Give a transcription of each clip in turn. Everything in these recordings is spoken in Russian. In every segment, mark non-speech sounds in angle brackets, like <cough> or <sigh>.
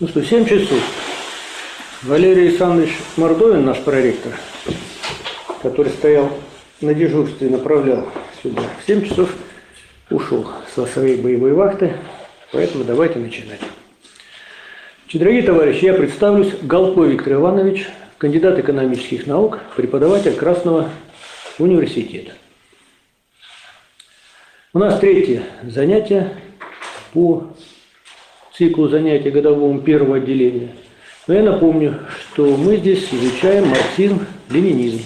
Ну что, 7 часов. Валерий Александрович Мордовин, наш проректор, который стоял на дежурстве направлял сюда, в 7 часов ушел со своей боевой вахты, поэтому давайте начинать. Значит, дорогие товарищи, я представлюсь. Голко Виктор Иванович, кандидат экономических наук, преподаватель Красного университета. У нас третье занятие по циклу занятий годовому первого отделения. Но я напомню, что мы здесь изучаем марксизм-ленинизм.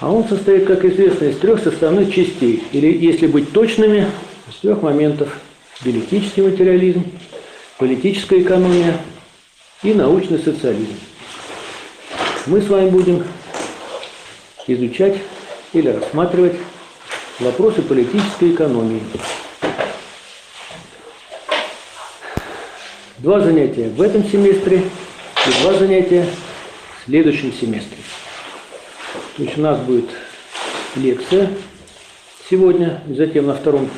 А он состоит, как известно, из трех составных частей, или, если быть точными, из трех моментов. Диалектический материализм, политическая экономия и научный социализм. Мы с вами будем изучать или рассматривать вопросы политической экономии. Два занятия в этом семестре и два занятия в следующем семестре. То есть у нас будет лекция сегодня, и затем на втором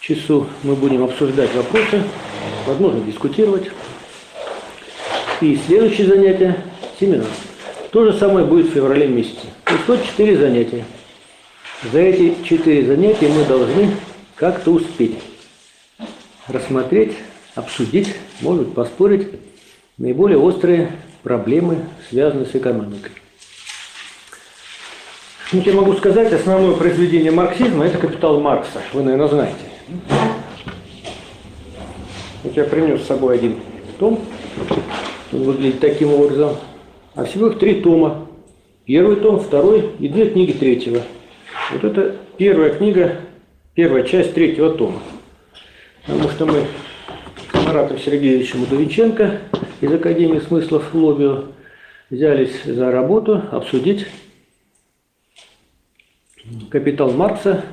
часу мы будем обсуждать вопросы, возможно, дискутировать. И следующее занятие – семинар. То же самое будет в феврале месяце. То есть вот четыре занятия. За эти четыре занятия мы должны как-то успеть рассмотреть обсудить, может поспорить наиболее острые проблемы, связанные с экономикой. Ну, я могу сказать, основное произведение марксизма – это «Капитал Маркса». Вы, наверное, знаете. Вот я принес с собой один том. Он выглядит таким образом. А всего их три тома. Первый том, второй и две книги третьего. Вот это первая книга, первая часть третьего тома. Потому что мы Маратом Сергеевичем Удовиченко из Академии смыслов Лобио взялись за работу обсудить капитал Маркса.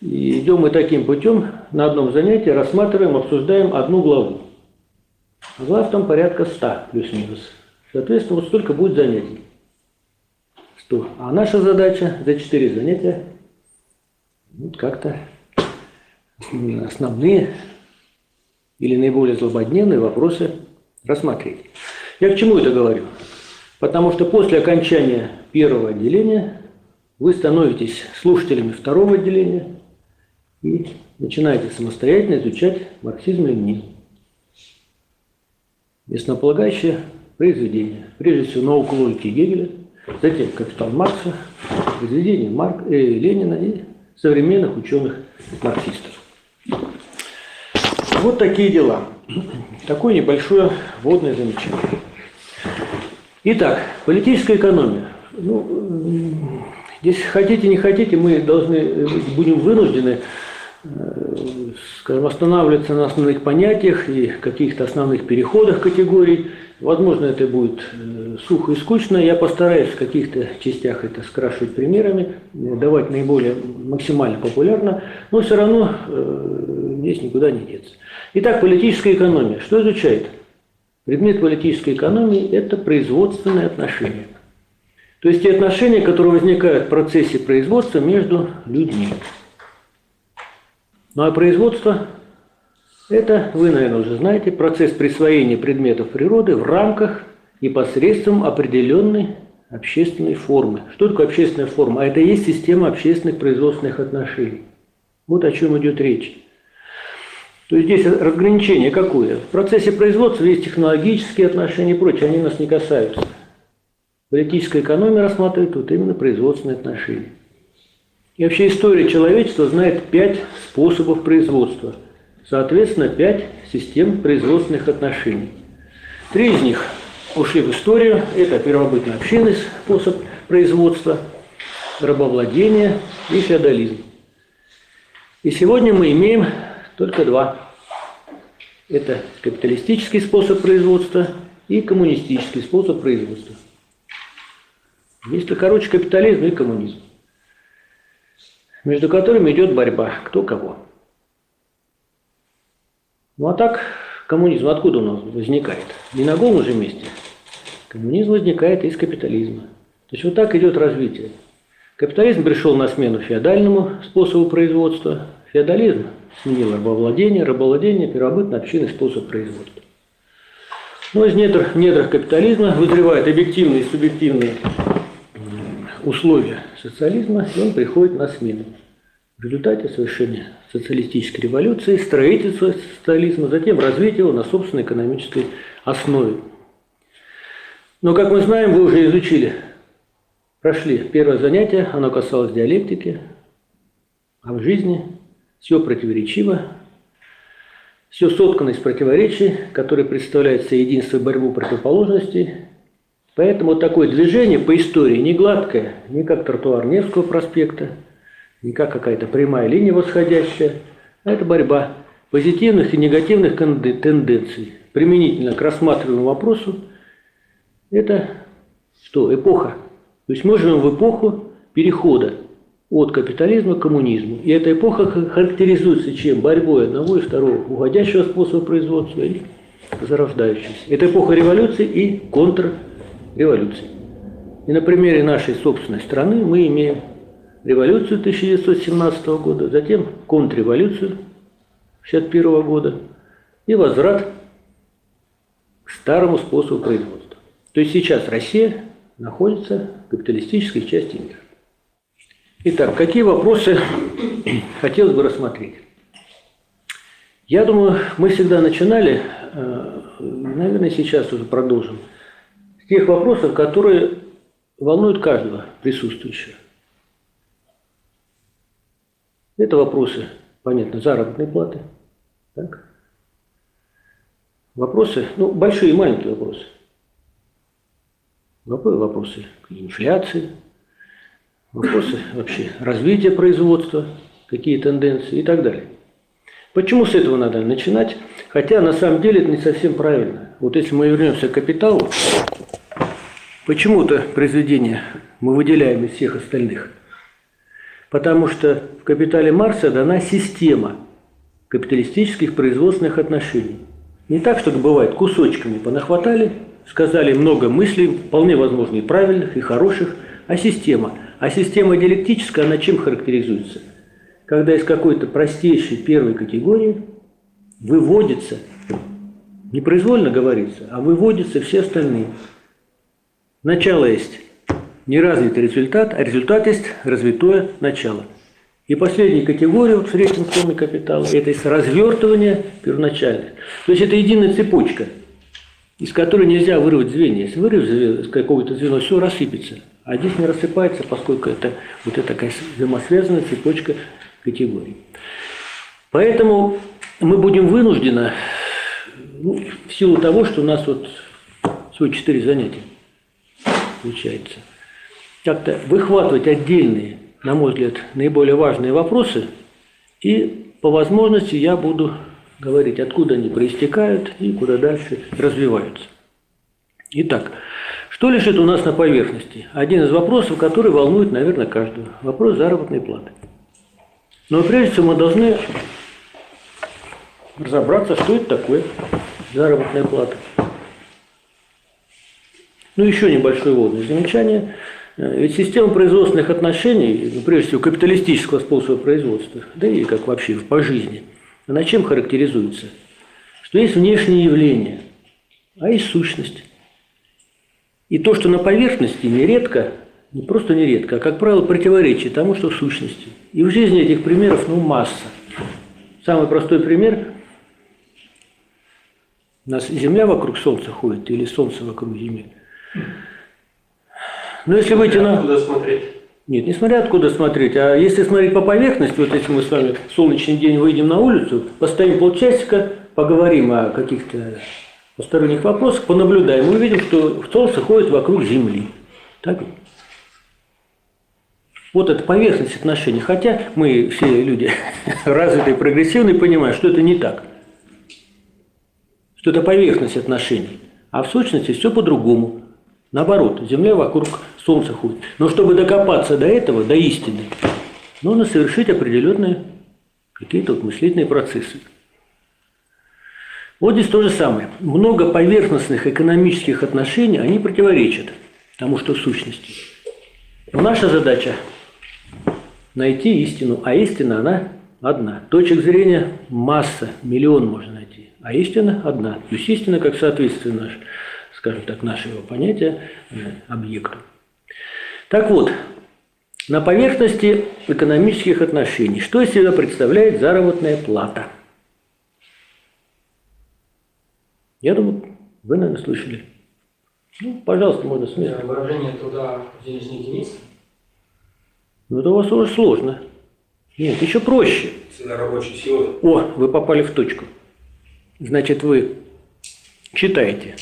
И идем мы таким путем, на одном занятии рассматриваем, обсуждаем одну главу. Глав там порядка 100 плюс-минус. Соответственно, вот столько будет занятий. 100. А наша задача за 4 занятия вот как-то основные или наиболее злободневные вопросы рассмотреть. Я к чему это говорю? Потому что после окончания первого отделения вы становитесь слушателями второго отделения и начинаете самостоятельно изучать марксизм-ленинизм. Основополагающее произведение. Прежде всего, науку логики Гегеля, затем капитал Маркса, произведение Марк, э, Ленина и современных ученых-марксистов. Вот такие дела. Такое небольшое вводное замечание. Итак, политическая экономия. Ну, здесь хотите, не хотите, мы должны, будем вынуждены, э, скажем, останавливаться на основных понятиях и каких-то основных переходах категорий. Возможно, это будет э, сухо и скучно. Я постараюсь в каких-то частях это скрашивать примерами, давать наиболее максимально популярно, но все равно э, здесь никуда не деться. Итак, политическая экономия. Что изучает? Предмет политической экономии – это производственные отношения. То есть те отношения, которые возникают в процессе производства между людьми. Ну а производство – это, вы, наверное, уже знаете, процесс присвоения предметов природы в рамках и посредством определенной общественной формы. Что такое общественная форма? А это и есть система общественных производственных отношений. Вот о чем идет речь. То есть здесь разграничение какое? В процессе производства есть технологические отношения и прочее, они нас не касаются. Политическая экономия рассматривает вот именно производственные отношения. И вообще история человечества знает пять способов производства. Соответственно, пять систем производственных отношений. Три из них ушли в историю. Это первобытно-общинный способ производства, рабовладение и феодализм. И сегодня мы имеем только два. Это капиталистический способ производства и коммунистический способ производства. Если короче, капитализм и коммунизм, между которыми идет борьба, кто кого. Ну а так, коммунизм откуда у нас возникает? Не на голом же месте. Коммунизм возникает из капитализма. То есть вот так идет развитие. Капитализм пришел на смену феодальному способу производства. Феодализм сменил рабовладение, рабовладение – первобытный общинный способ производства. Но из недр, недрах капитализма вызревают объективные и субъективные условия социализма, и он приходит на смену. В результате совершения социалистической революции, строительства социализма, затем развитие его на собственной экономической основе. Но, как мы знаем, вы уже изучили, прошли первое занятие, оно касалось диалектики, а в жизни все противоречиво, все соткано из противоречий, которые представляют себе единство и борьбу противоположностей. Поэтому такое движение по истории не гладкое, не как тротуар Невского проспекта, не как какая-то прямая линия восходящая, а это борьба позитивных и негативных тенденций. Применительно к рассматриваемому вопросу, это что? Эпоха. То есть мы живем в эпоху перехода от капитализма к коммунизму. И эта эпоха характеризуется чем? Борьбой одного и второго, уходящего способа производства и зарождающегося. Это эпоха революции и контрреволюции. И на примере нашей собственной страны мы имеем революцию 1917 года, затем контрреволюцию 1961 года и возврат к старому способу производства. То есть сейчас Россия находится в капиталистической части мира. Итак, какие вопросы <clears throat> хотелось бы рассмотреть? Я думаю, мы всегда начинали, э, наверное, сейчас уже продолжим, с тех вопросов, которые волнуют каждого присутствующего. Это вопросы, понятно, заработной платы. Так? Вопросы, ну, большие и маленькие вопросы. Вопросы инфляции, вопросы вообще развития производства, какие тенденции и так далее. Почему с этого надо начинать? Хотя на самом деле это не совсем правильно. Вот если мы вернемся к капиталу, почему-то произведение мы выделяем из всех остальных. Потому что в капитале Марса дана система капиталистических производственных отношений. Не так, что бывает, кусочками понахватали, сказали много мыслей, вполне возможно и правильных, и хороших, а система – а система диалектическая, она чем характеризуется? Когда из какой-то простейшей первой категории выводится, не произвольно говорится, а выводятся все остальные. Начало есть неразвитый результат, а результат есть развитое начало. И последняя категория вот в третьем томе капитала – это развертывание первоначальное. То есть это единая цепочка, из которой нельзя вырвать звенья. Если вырвать какого-то звено, все рассыпется. А здесь не рассыпается, поскольку это вот эта такая взаимосвязанная цепочка категорий. Поэтому мы будем вынуждены, ну, в силу того, что у нас вот всего четыре занятия получается, как-то выхватывать отдельные, на мой взгляд, наиболее важные вопросы, и по возможности я буду говорить, откуда они проистекают и куда дальше развиваются. Итак, что лежит у нас на поверхности? Один из вопросов, который волнует, наверное, каждого. Вопрос заработной платы. Но прежде всего мы должны разобраться, что это такое заработная плата. Ну, еще небольшое вводное замечание. Ведь система производственных отношений, ну, прежде всего капиталистического способа производства, да и как вообще по жизни, она чем характеризуется? Что есть внешние явления, а есть сущность. И то, что на поверхности нередко, не просто нередко, а, как правило, противоречит тому, что в сущности. И в жизни этих примеров, ну, масса. Самый простой пример. У нас Земля вокруг Солнца ходит или Солнце вокруг Земли. Но если выйти на... Откуда смотреть? Нет, не смотря откуда смотреть, а если смотреть по поверхности, вот если мы с вами в солнечный день выйдем на улицу, постоим полчасика, поговорим о каких-то посторонних вопросах, понаблюдаем, мы увидим, что Солнце ходит вокруг Земли. Так? Вот это поверхность отношений. Хотя мы все люди <laughs> развитые, прогрессивные, понимаем, что это не так. Что это поверхность отношений. А в сущности все по-другому. Наоборот, Земля вокруг Солнца ходит. Но чтобы докопаться до этого, до истины, нужно совершить определенные какие-то вот мыслительные процессы. Вот здесь то же самое. Много поверхностных экономических отношений, они противоречат тому, что в сущности. Но наша задача – найти истину, а истина, она одна. Точек зрения масса, миллион можно найти. а истина одна. То есть истина как соответствие наш, скажем так, нашего понятия э, объекту. Так вот, на поверхности экономических отношений, что из себя представляет заработная плата? Я думаю, вы, наверное, слышали. Ну, пожалуйста, можно с места. Выражение труда в денежной единице. Ну, это у вас уже сложно. Нет, еще проще. Цена рабочей силы. О, вы попали в точку. Значит, вы читаете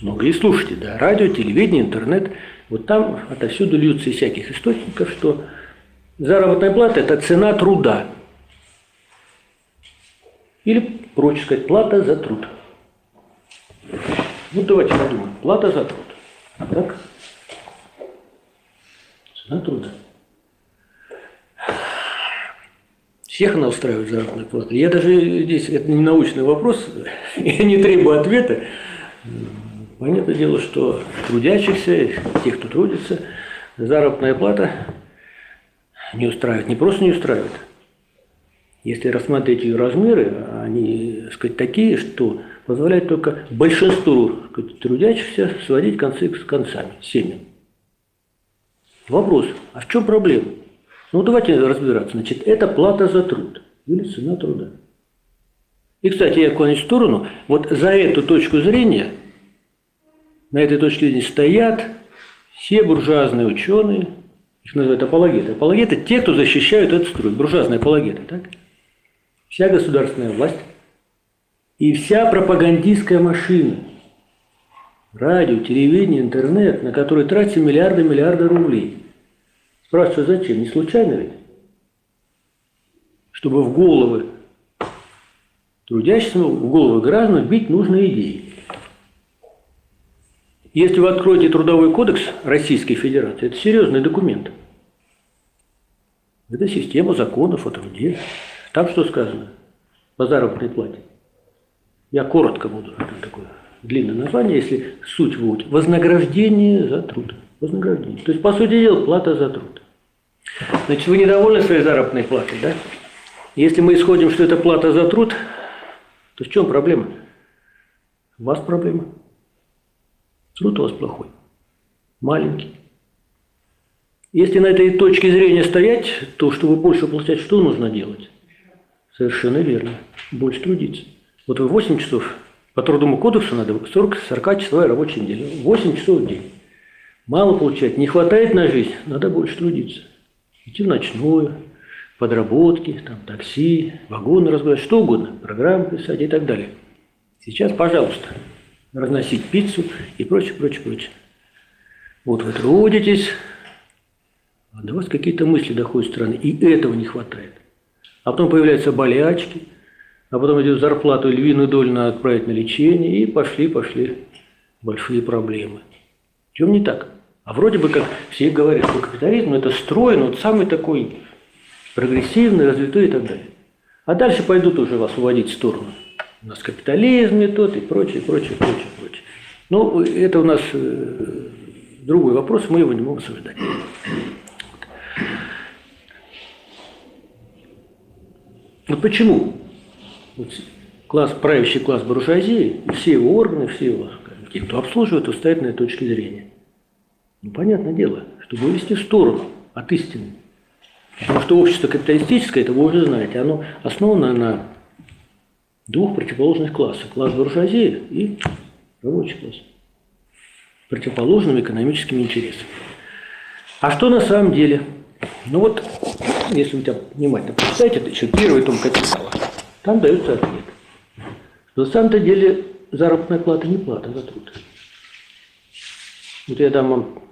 много и слушаете, да, радио, телевидение, интернет. Вот там отовсюду льются из всяких источников, что заработная плата – это цена труда. Или, проще сказать, плата за труд. Ну, давайте подумаем. Плата за труд. Так? Цена труда. Всех она устраивает заработная плата. Я даже здесь, это не научный вопрос, <laughs> я не требую ответа. Понятное дело, что трудящихся, тех, кто трудится, заработная плата не устраивает, не просто не устраивает. Если рассмотреть ее размеры, они, так сказать, такие, что позволяют только большинству трудящихся сводить концы с концами, семьям. Вопрос, а в чем проблема? Ну, давайте разбираться. Значит, это плата за труд или цена труда. И, кстати, я клонюсь в сторону. Вот за эту точку зрения, на этой точке зрения стоят все буржуазные ученые, их называют апологеты. Апологеты – те, кто защищают этот строй, буржуазные апологеты. Так? Вся государственная власть и вся пропагандистская машина, радио, телевидение, интернет, на которые тратятся миллиарды миллиарды рублей – Спрашиваю, зачем? Не случайно ведь? Чтобы в головы трудящимся, в головы граждан бить нужные идеи. Если вы откроете Трудовой кодекс Российской Федерации, это серьезный документ. Это система законов о труде. Там что сказано? По заработной плате. Я коротко буду, такое длинное название, если суть будет. Вознаграждение за труд вознаграждение. То есть, по сути дела, плата за труд. Значит, вы недовольны своей заработной платой, да? Если мы исходим, что это плата за труд, то в чем проблема? У вас проблема. Труд у вас плохой, маленький. Если на этой точке зрения стоять, то чтобы больше получать, что нужно делать? Совершенно верно. Больше трудиться. Вот вы 8 часов, по трудовому кодексу надо 40-40 часовая рабочая неделя. 8 часов в день. Мало получать, не хватает на жизнь, надо больше трудиться. Идти в ночную, подработки, там, такси, вагоны разбирать, что угодно, программы писать и так далее. Сейчас, пожалуйста, разносить пиццу и прочее, прочее, прочее. Вот вы трудитесь, а до вас какие-то мысли доходят страны, и этого не хватает. А потом появляются болячки, а потом идет зарплату львиную долю надо отправить на лечение, и пошли-пошли большие проблемы. В чем не так? А вроде бы как все говорят, что капитализм это строй, но вот самый такой прогрессивный, развитой и так далее. А дальше пойдут уже вас уводить в сторону. У нас капитализм не тот и прочее, прочее, прочее, прочее. Ну, это у нас э, другой вопрос, мы его не можем обсуждать. Вот почему класс, правящий класс буржуазии, все его органы, все его, те, кто обслуживает, устоят на этой точке зрения. Ну, понятное дело, чтобы вывести в сторону от истины. Потому что общество капиталистическое, это вы уже знаете, оно основано на двух противоположных классах. Класс буржуазии и рабочий класс. Противоположным экономическим интересам. А что на самом деле? Ну вот, если вы там внимательно почитаете, это еще первый том капитала, там дается ответ. Что на самом-то деле заработная плата не плата за труд. Вот я дам вам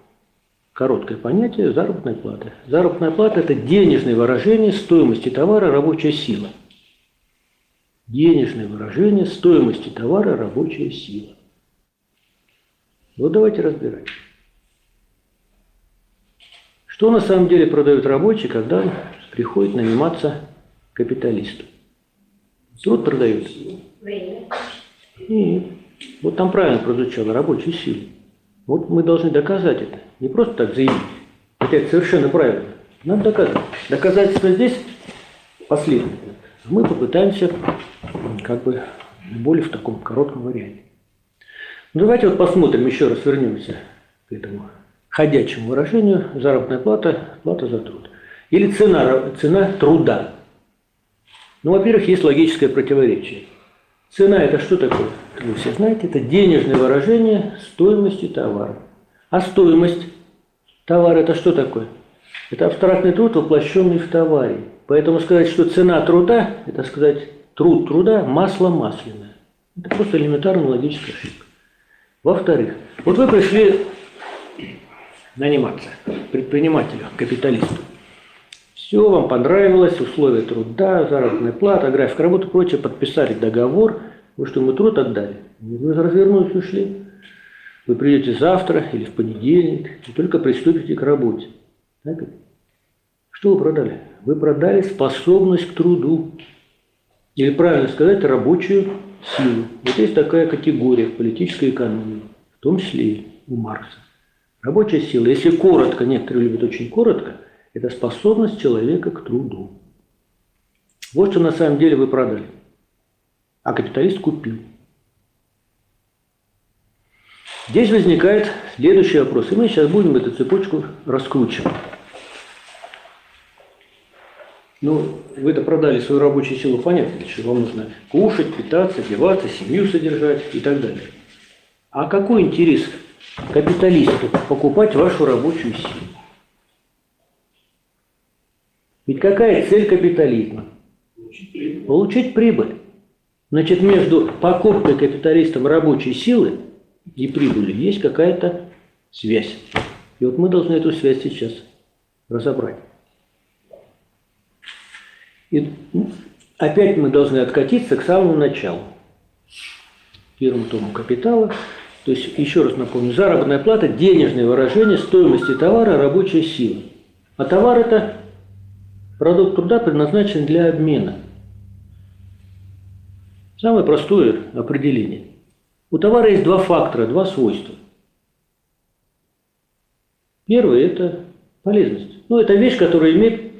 короткое понятие заработной платы. Заработная плата – это денежное выражение стоимости товара рабочая сила. Денежное выражение стоимости товара рабочая сила. Вот давайте разбирать. Что на самом деле продают рабочие, когда он приходит наниматься капиталисту? Труд продают? Время. Нет. Вот там правильно прозвучало, рабочую силу. Вот мы должны доказать это. Не просто так заявить, хотя это совершенно правильно. Надо доказать. Доказательство здесь последовательно. Мы попытаемся как бы более в таком коротком варианте. Ну, давайте вот посмотрим, еще раз вернемся к этому ходячему выражению заработная плата, плата за труд. Или цена, цена труда. Ну, во-первых, есть логическое противоречие. Цена – это что такое? Вы все знаете, это денежное выражение стоимости товара. А стоимость товара – это что такое? Это абстрактный труд, воплощенный в товаре. Поэтому сказать, что цена труда – это сказать труд труда – масло масляное. Это просто элементарная логическая ошибка. Во-вторых, вот вы пришли наниматься предпринимателю, капиталисту. Все вам понравилось, условия труда, заработная плата, график работы, прочее, подписали договор, вы что, ему труд отдали? Вы развернулись, ушли. Вы придете завтра или в понедельник и только приступите к работе. Так? Что вы продали? Вы продали способность к труду. Или правильно сказать, рабочую силу. Вот есть такая категория в политической экономии, в том числе и у Маркса. Рабочая сила, если коротко, некоторые любят очень коротко, это способность человека к труду. Вот что на самом деле вы продали. А капиталист купил. Здесь возникает следующий вопрос, и мы сейчас будем эту цепочку раскручивать. Ну, вы это продали свою рабочую силу, понятно, чего вам нужно кушать, питаться, одеваться, семью содержать и так далее. А какой интерес капиталисту покупать вашу рабочую силу? Ведь какая цель капитализма? Получить прибыль. Получить прибыль. Значит, между покупкой капиталистом рабочей силы и прибылью есть какая-то связь. И вот мы должны эту связь сейчас разобрать. И опять мы должны откатиться к самому началу. Первому тому капитала. То есть, еще раз напомню, заработная плата – денежное выражение стоимости товара рабочей силы. А товар – это продукт труда, предназначен для обмена. Самое простое определение. У товара есть два фактора, два свойства. Первое – это полезность. Ну, это вещь, которая имеет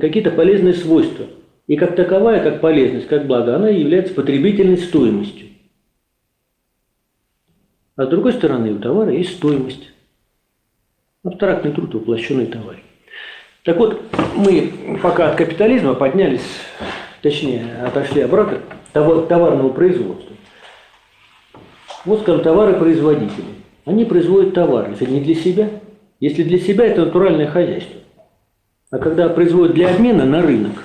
какие-то полезные свойства. И как таковая, как полезность, как благо, она является потребительной стоимостью. А с другой стороны, у товара есть стоимость. Абстрактный труд, воплощенный товар. Так вот, мы пока от капитализма поднялись, точнее, отошли обратно к товарному производству. Вот, скажем, товары-производители. Они производят товары. Это не для себя. Если для себя, это натуральное хозяйство. А когда производят для обмена на рынок,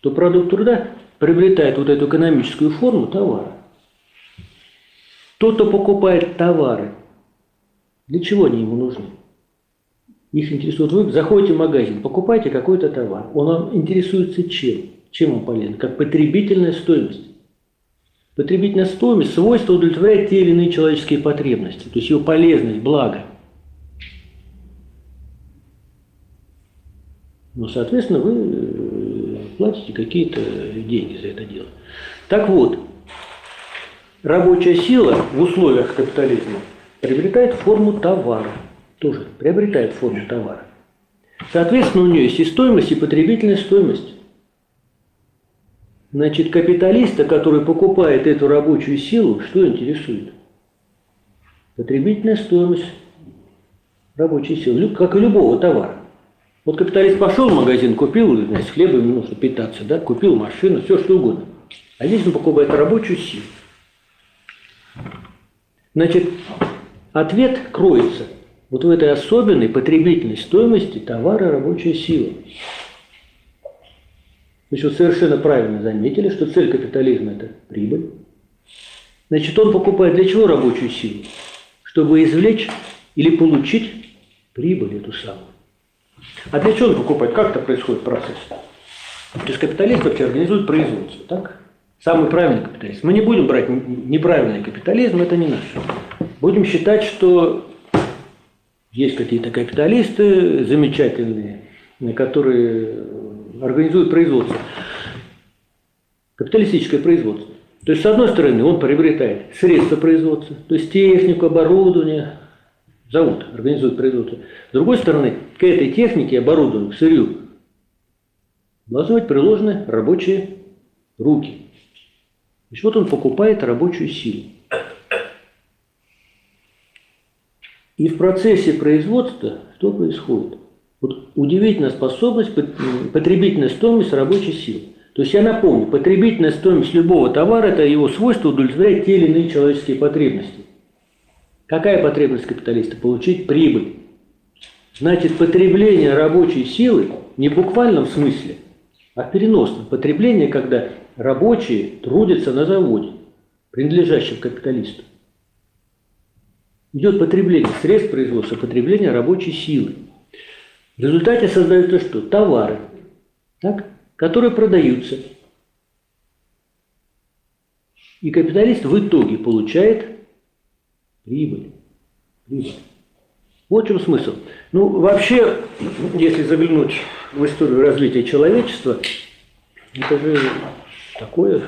то продукт труда приобретает вот эту экономическую форму товара. Тот, кто покупает товары, для чего они ему нужны? Их интересует, вы заходите в магазин, покупаете какой-то товар, он вам интересуется чем? Чем он полезен? Как потребительная стоимость. Потребительная стоимость, свойство удовлетворять те или иные человеческие потребности, то есть его полезность, благо. Ну, соответственно, вы э, платите какие-то деньги за это дело. Так вот, рабочая сила в условиях капитализма приобретает форму товара. Тоже приобретает форму товара. Соответственно, у нее есть и стоимость, и потребительная стоимость. Значит, капиталиста, который покупает эту рабочую силу, что интересует? Потребительная стоимость рабочей силы, как и любого товара. Вот капиталист пошел в магазин, купил, значит, хлеба ему нужно питаться, да, купил машину, все что угодно. А здесь он покупает рабочую силу. Значит, ответ кроется вот в этой особенной потребительной стоимости товара рабочей силы. Значит, вот совершенно правильно заметили, что цель капитализма – это прибыль. Значит, он покупает для чего рабочую силу? Чтобы извлечь или получить прибыль эту самую. А для чего он покупает? Как это происходит процесс? То есть капиталист вообще организует производство, так? Самый правильный капитализм. Мы не будем брать неправильный капитализм, это не наш. Будем считать, что есть какие-то капиталисты замечательные, которые организуют производство. Капиталистическое производство. То есть, с одной стороны, он приобретает средства производства, то есть технику, оборудование, зовут, организует производство. С другой стороны, к этой технике, оборудованию, к сырью, должны быть приложены рабочие руки. Значит, вот он покупает рабочую силу. И в процессе производства что происходит? Вот удивительная способность, потребительная стоимость рабочей силы. То есть я напомню, потребительная стоимость любого товара – это его свойство удовлетворять те или иные человеческие потребности. Какая потребность капиталиста? Получить прибыль. Значит, потребление рабочей силы не в буквальном смысле, а в переносном. Потребление, когда рабочие трудятся на заводе, принадлежащем капиталисту. Идет потребление средств производства, потребление рабочей силы. В результате создаются что? Товары, так, которые продаются. И капиталист в итоге получает прибыль. прибыль. Вот в чем смысл. Ну, вообще, если заглянуть в историю развития человечества, это же такое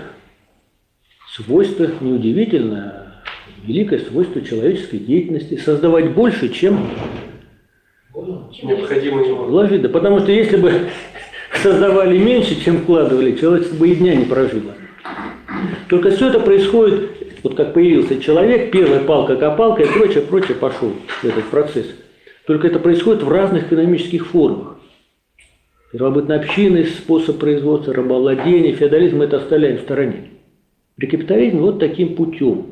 свойство неудивительное, великое свойство человеческой деятельности – создавать больше, чем Необходимо вложить. Да потому что если бы создавали меньше, чем вкладывали, человечество бы и дня не прожило. Только все это происходит, вот как появился человек, первая палка-копалка и прочее, прочее пошел этот процесс. Только это происходит в разных экономических формах. Первобытно-общинный способ производства, рабовладение, феодализм мы это оставляем в стороне. При капитализме вот таким путем.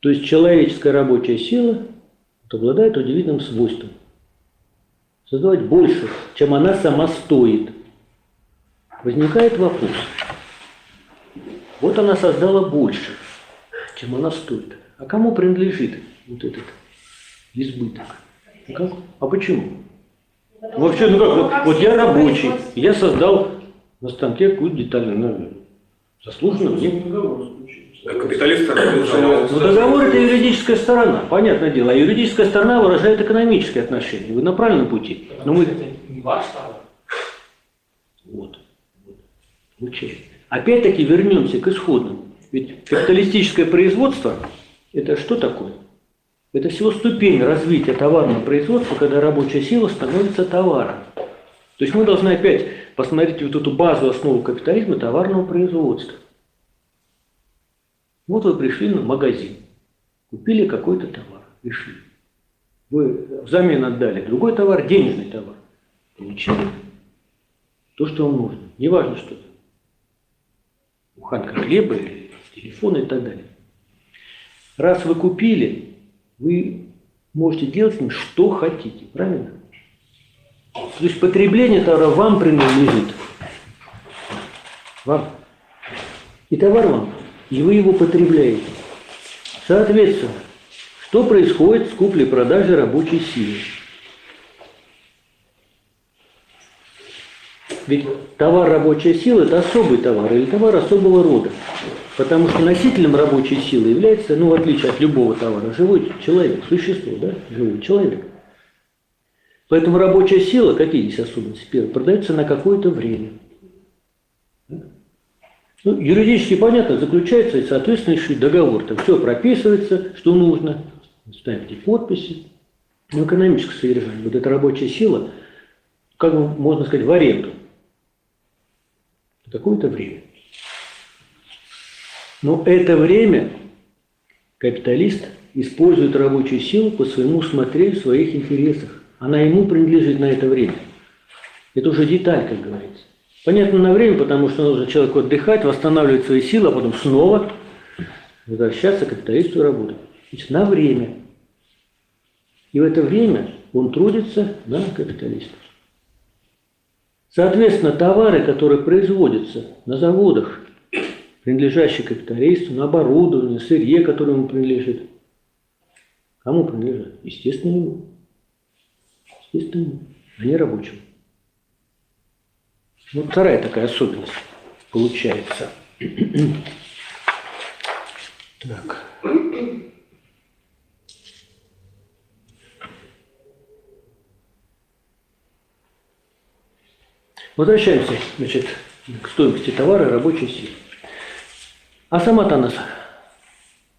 То есть человеческая рабочая сила обладает удивительным свойством. Создавать больше, чем она сама стоит. Возникает вопрос. Вот она создала больше, чем она стоит. А кому принадлежит вот этот избыток? А, как? а почему? Вообще, ну как, вот, вот я рабочий, я создал на станке какую-то деталь, ну, заслуженно мне. А капиталист Ну, договор – это юридическая сторона, понятное дело. А юридическая сторона выражает экономические отношения. Вы на правильном пути. Но мы... не ваш товар. Вот. вот. Получается. Опять-таки вернемся к исходному. Ведь капиталистическое производство – это что такое? Это всего ступень развития товарного производства, когда рабочая сила становится товаром. То есть мы должны опять посмотреть вот эту базу, основу капитализма товарного производства. Вот вы пришли на магазин, купили какой-то товар, пришли. Вы взамен отдали другой товар, денежный товар. Получили то, что вам нужно. Неважно, что это. Буханка хлеба, или телефон и так далее. Раз вы купили, вы можете делать с ним что хотите, правильно? То есть потребление товара вам принадлежит. Вам. И товар вам и вы его потребляете. Соответственно, что происходит с куплей-продажей рабочей силы? Ведь товар рабочая сила – это особый товар или товар особого рода. Потому что носителем рабочей силы является, ну, в отличие от любого товара, живой человек, существо, да, живой человек. Поэтому рабочая сила, какие здесь особенности? Первое, продается на какое-то время. Ну, юридически понятно, заключается соответствующий договор. Там все прописывается, что нужно, ставите подписи. Но экономическое содержание, вот эта рабочая сила, как можно сказать, в аренду. Какое-то время. Но это время капиталист использует рабочую силу по своему усмотрению в своих интересах. Она ему принадлежит на это время. Это уже деталь, как говорится. Понятно, на время, потому что нужно человеку отдыхать, восстанавливать свои силы, а потом снова возвращаться к капиталисту работать. Значит, на время. И в это время он трудится на капиталиста. Соответственно, товары, которые производятся на заводах, принадлежащие капиталисту, на оборудование, сырье, которое ему принадлежит, кому принадлежат? Естественно, ему. Естественно, ему, а не рабочему. Вот вторая такая особенность получается. <clears throat> Так. Возвращаемся значит, к стоимости товара и рабочей силы. А сама-то она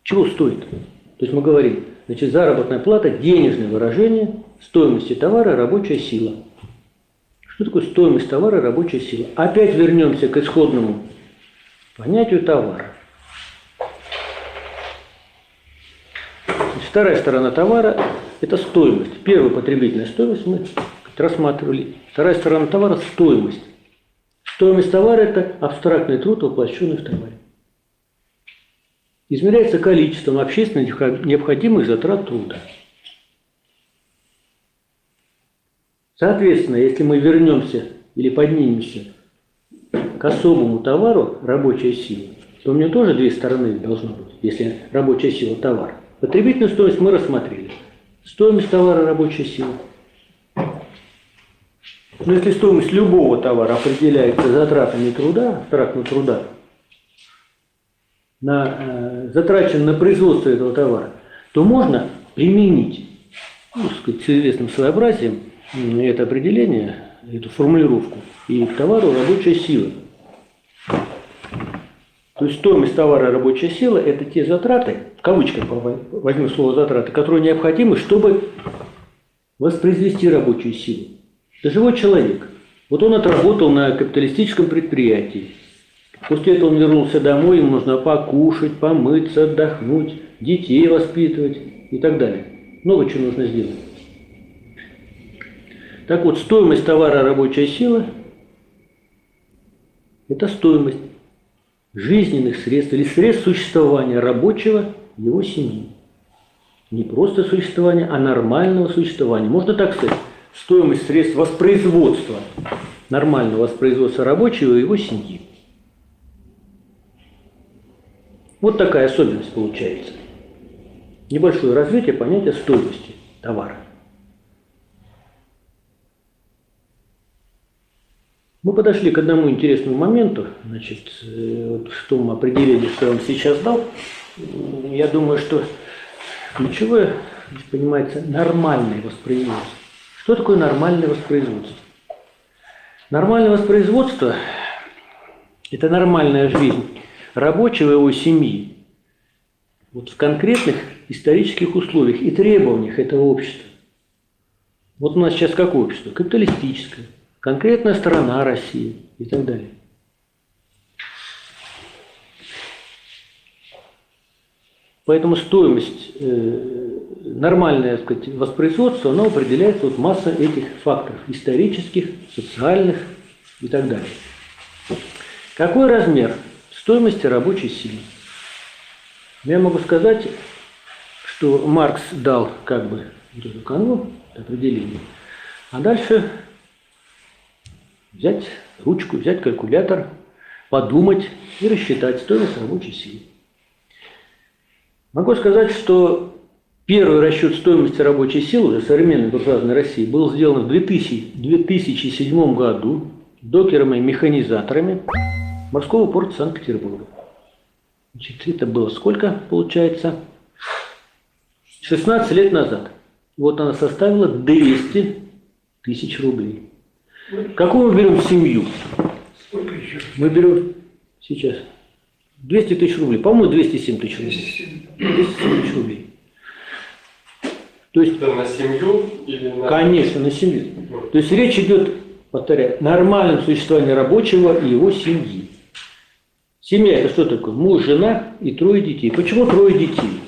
чего стоит? То есть мы говорим, значит, заработная плата – денежное выражение стоимости товара и рабочая сила. Что такое стоимость товара рабочая сила? Опять вернемся к исходному понятию товара. Вторая сторона товара – это стоимость. Первая потребительная стоимость мы рассматривали. Вторая сторона товара – стоимость. Стоимость товара – это абстрактный труд, воплощенный в товаре. Измеряется количеством общественно необходимых затрат труда. Соответственно, если мы вернемся или поднимемся к особому товару рабочая сила, то у меня тоже две стороны должно быть, если рабочая сила – товар. Потребительную стоимость мы рассмотрели. Стоимость товара – рабочая сила. Но если стоимость любого товара определяется затратами труда, абстрактного труда, на, э, затрачен на производство этого товара, то можно применить, ну, сказать, с известным своеобразием это определение, эту формулировку, и к товару рабочая сила. То есть стоимость товара рабочая сила – это те затраты, в кавычках возьму слово затраты, которые необходимы, чтобы воспроизвести рабочую силу. Это живой человек. Вот он отработал на капиталистическом предприятии. После этого он вернулся домой, ему нужно покушать, помыться, отдохнуть, детей воспитывать и так далее. Много чего нужно сделать. Так вот, стоимость товара рабочая сила – это стоимость жизненных средств или средств существования рабочего его семьи. Не просто существования, а нормального существования. Можно так сказать, стоимость средств воспроизводства, нормального воспроизводства рабочего и его семьи. Вот такая особенность получается. Небольшое развитие понятия стоимости товара. Мы подошли к одному интересному моменту, значит, э, вот в том определении, что я вам сейчас дал. Я думаю, что ключевое, понимается, нормальное воспроизводство. Что такое нормальное воспроизводство? Нормальное воспроизводство – это нормальная жизнь рабочего его семьи вот в конкретных исторических условиях и требованиях этого общества. Вот у нас сейчас какое общество? Капиталистическое конкретная сторона России и так далее. Поэтому стоимость, э, нормальное так сказать, воспроизводство, оно определяется вот масса этих факторов, исторических, социальных и так далее. Какой размер стоимости рабочей силы? Я могу сказать, что Маркс дал как бы вот эту канву, определение, а дальше взять ручку, взять калькулятор, подумать и рассчитать стоимость рабочей силы. Могу сказать, что первый расчет стоимости рабочей силы уже современной буржуазной России был сделан в 2000, 2007 году докерами механизаторами морского порта Санкт-Петербурга. Значит, это было сколько, получается? 16 лет назад. Вот она составила 200 тысяч рублей. Какую мы берем семью? Сколько еще? Мы берем сейчас 200 тысяч рублей. По-моему, 207 тысяч рублей. 207 тысяч рублей. То есть, Это на семью или на... конечно, на семью. То есть речь идет, повторяю, о нормальном существовании рабочего и его семьи. Семья это что такое? Муж, жена и трое детей. Почему трое детей?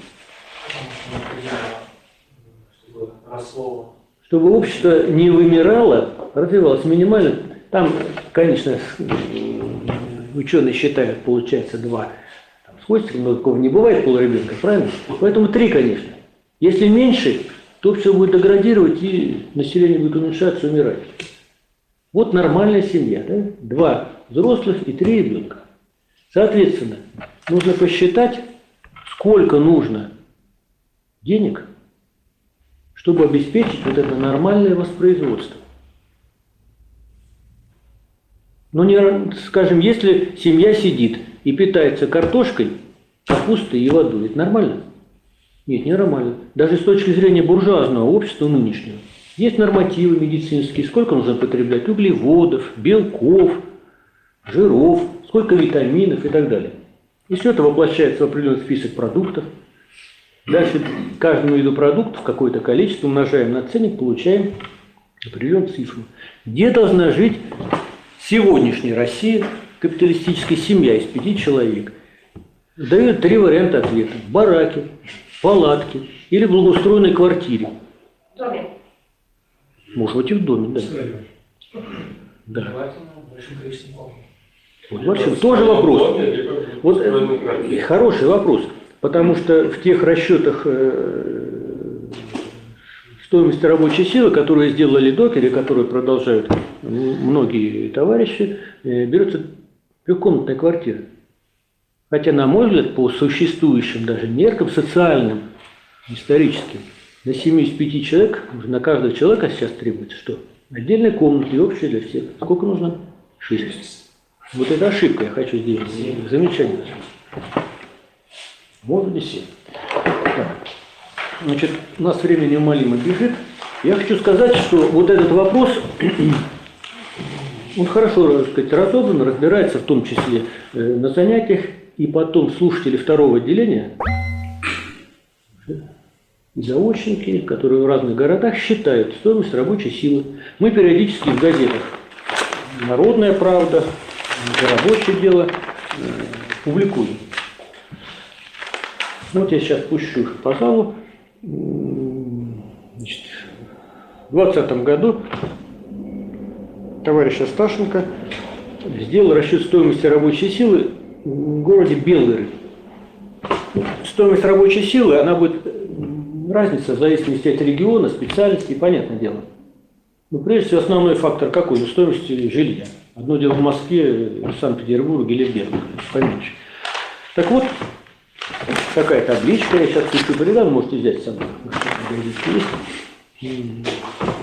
Чтобы росло. Чтобы общество не вымирало, развивалось минимально. Там, конечно, ученые считают, получается два там, с но такого не бывает полуребенка, правильно? Поэтому три, конечно. Если меньше, то все будет деградировать и население будет уменьшаться, умирать. Вот нормальная семья, да? Два взрослых и три ребенка. Соответственно, нужно посчитать, сколько нужно денег, чтобы обеспечить вот это нормальное воспроизводство. Ну, не, скажем, если семья сидит и питается картошкой, капустой и водой, это нормально? Нет, не нормально. Даже с точки зрения буржуазного общества нынешнего. Есть нормативы медицинские, сколько нужно потреблять углеводов, белков, жиров, сколько витаминов и так далее. И все это воплощается в определенный список продуктов. Дальше каждому виду продуктов какое-то количество умножаем на ценник, получаем определенную цифру. Где должна жить сегодняшняя Россия, капиталистическая семья из пяти человек? Дают три варианта ответа. В бараке, палатке или в благоустроенной квартире. В доме. Может быть и в доме, да. Да. Вот, в общем, тоже вопрос. Вот э, хороший вопрос, потому что в тех расчетах э, стоимости рабочей силы, которые сделали докеры, которые продолжают многие товарищи, э, берется трехкомнатная квартира. Хотя, на мой взгляд, по существующим даже меркам социальным, историческим, на 7 из 5 человек, на каждого человека сейчас требуется что? Отдельная комната и общая для всех. Сколько нужно? Шесть. Вот это ошибка, я хочу сделать замечание. Быть, семь. Так. Значит, у нас время неумолимо бежит. Я хочу сказать, что вот этот вопрос, он хорошо, так сказать, разобран, разбирается в том числе э, на занятиях, и потом слушатели второго отделения, заочники, которые в разных городах считают стоимость рабочей силы. Мы периодически в газетах «Народная правда», «Рабочее дело» э, публикуем. Вот я сейчас пущу по залу. Значит, в 2020 году товарищ Асташенко сделал расчет стоимости рабочей силы в городе Белгород. Стоимость рабочей силы, она будет разница в зависимости от региона, специальности, понятное дело. Но прежде всего основной фактор какой? Ну, стоимость жилья. Одно дело в Москве, в Санкт-Петербурге или в Белгороде, поменьше. Так вот, такая табличка, я сейчас включу передам, можете взять с собой.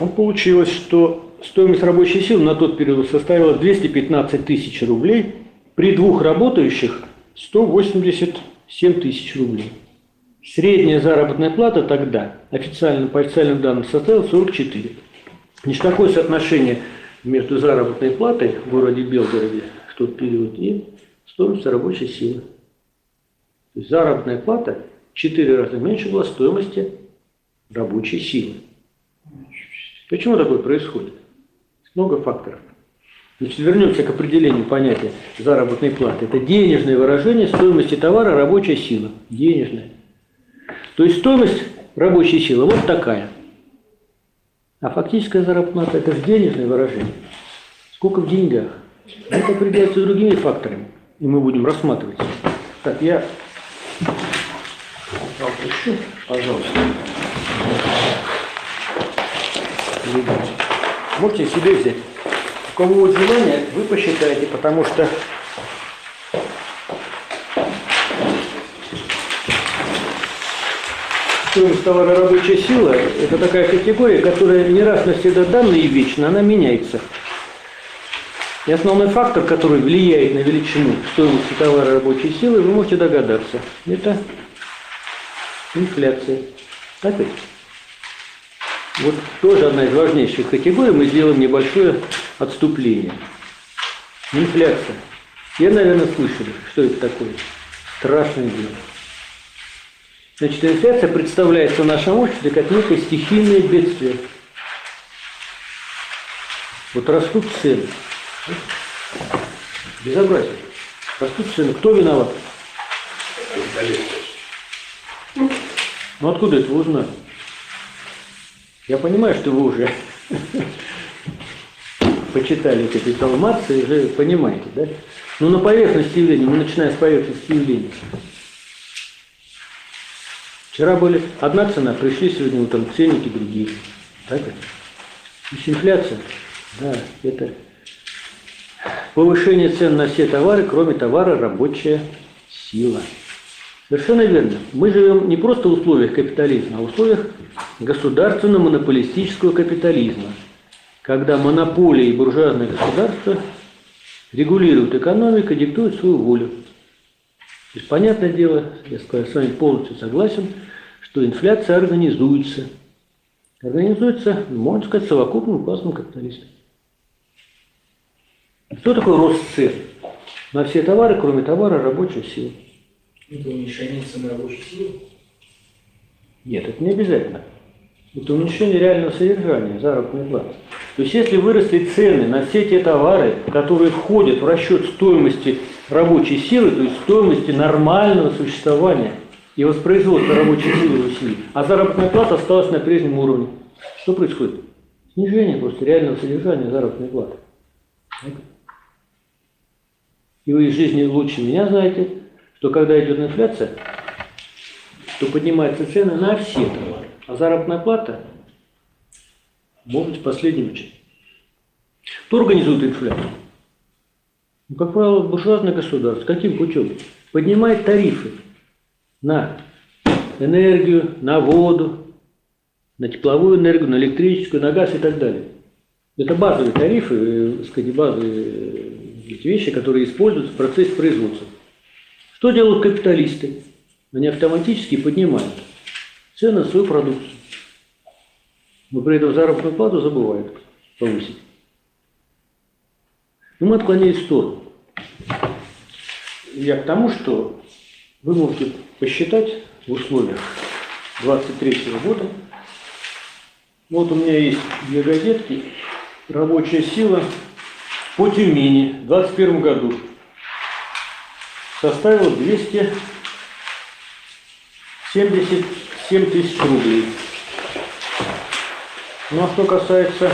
Ну, получилось, что стоимость рабочей силы на тот период составила 215 тысяч рублей, при двух работающих 187 тысяч рублей. Средняя заработная плата тогда, официально, по официальным данным, составила 44. Значит, какое соотношение между заработной платой в городе Белгороде в тот период и стоимостью рабочей силы? То есть заработная плата в 4 раза меньше была стоимости рабочей силы. Почему такое происходит? Много факторов. Значит, вернемся к определению понятия заработной платы. Это денежное выражение стоимости товара рабочая сила. Денежная. То есть стоимость рабочей силы вот такая. А фактическая заработная плата – это же денежное выражение. Сколько в деньгах? Это определяется другими факторами. И мы будем рассматривать. Так, я Опущу, пожалуйста. Можете себе взять. У кого будет желание, вы посчитайте, потому что стоимость товара рабочая сила – это такая категория, которая не раз навсегда данная и вечно, она меняется. И основной фактор, который влияет на величину стоимости товара рабочей силы, вы можете догадаться. Это инфляция. Опять. Вот тоже одна из важнейших категорий. Мы сделаем небольшое отступление. Инфляция. Все, наверное, слышали, что это такое. Страшное дело. Значит, инфляция представляется в нашем обществе как некое стихийное бедствие. Вот растут цены. Безобразие. Растут цены. Кто виноват? Ну откуда это вы узнали? Я понимаю, что вы уже <laughs> почитали капитал Маркса и уже понимаете, да? Но на поверхности явления, мы начинаем с поверхности явления. Вчера были одна цена, пришли сегодня утром ценники другие. Так? есть инфляция, да, это повышение цен на все товары, кроме товара рабочая сила. Совершенно верно. Мы живем не просто в условиях капитализма, а в условиях государственно-монополистического капитализма, когда монополии и буржуазное государство регулируют экономику, диктуют свою волю. То есть, понятное дело, я с вами полностью согласен, что инфляция организуется. Организуется, можно сказать, совокупным классом капиталистов. Что такое рост цен? На все товары, кроме товара рабочей силы. Это уменьшение цены рабочей силы. Нет, это не обязательно. Это уменьшение реального содержания заработной платы. То есть если выросли цены на все те товары, которые входят в расчет стоимости рабочей силы, то есть стоимости нормального существования и воспроизводства рабочей силы в усилий, а заработная плата осталась на прежнем уровне, что происходит? Снижение просто реального содержания заработной платы. И вы из жизни лучше меня знаете, что когда идет инфляция, то поднимаются цены на все товары, а заработная плата может быть последним очередь. Кто организует инфляцию? Ну, как правило, буржуазное государство. Каким путем? Поднимает тарифы на энергию, на воду, на тепловую энергию, на электрическую, на газ и так далее. Это базовые тарифы, э, сказать, базовые э, вещи, которые используются в процессе производства. Что делают капиталисты? Они автоматически поднимают цены на свою продукцию. Но при этом заработную плату забывают повысить. Но мы отклонились в сторону. Я к тому, что вы можете посчитать в условиях 23 года. Вот у меня есть две газетки. Рабочая сила по Тюмени в 2021 году составила 277 тысяч рублей. Ну а что касается,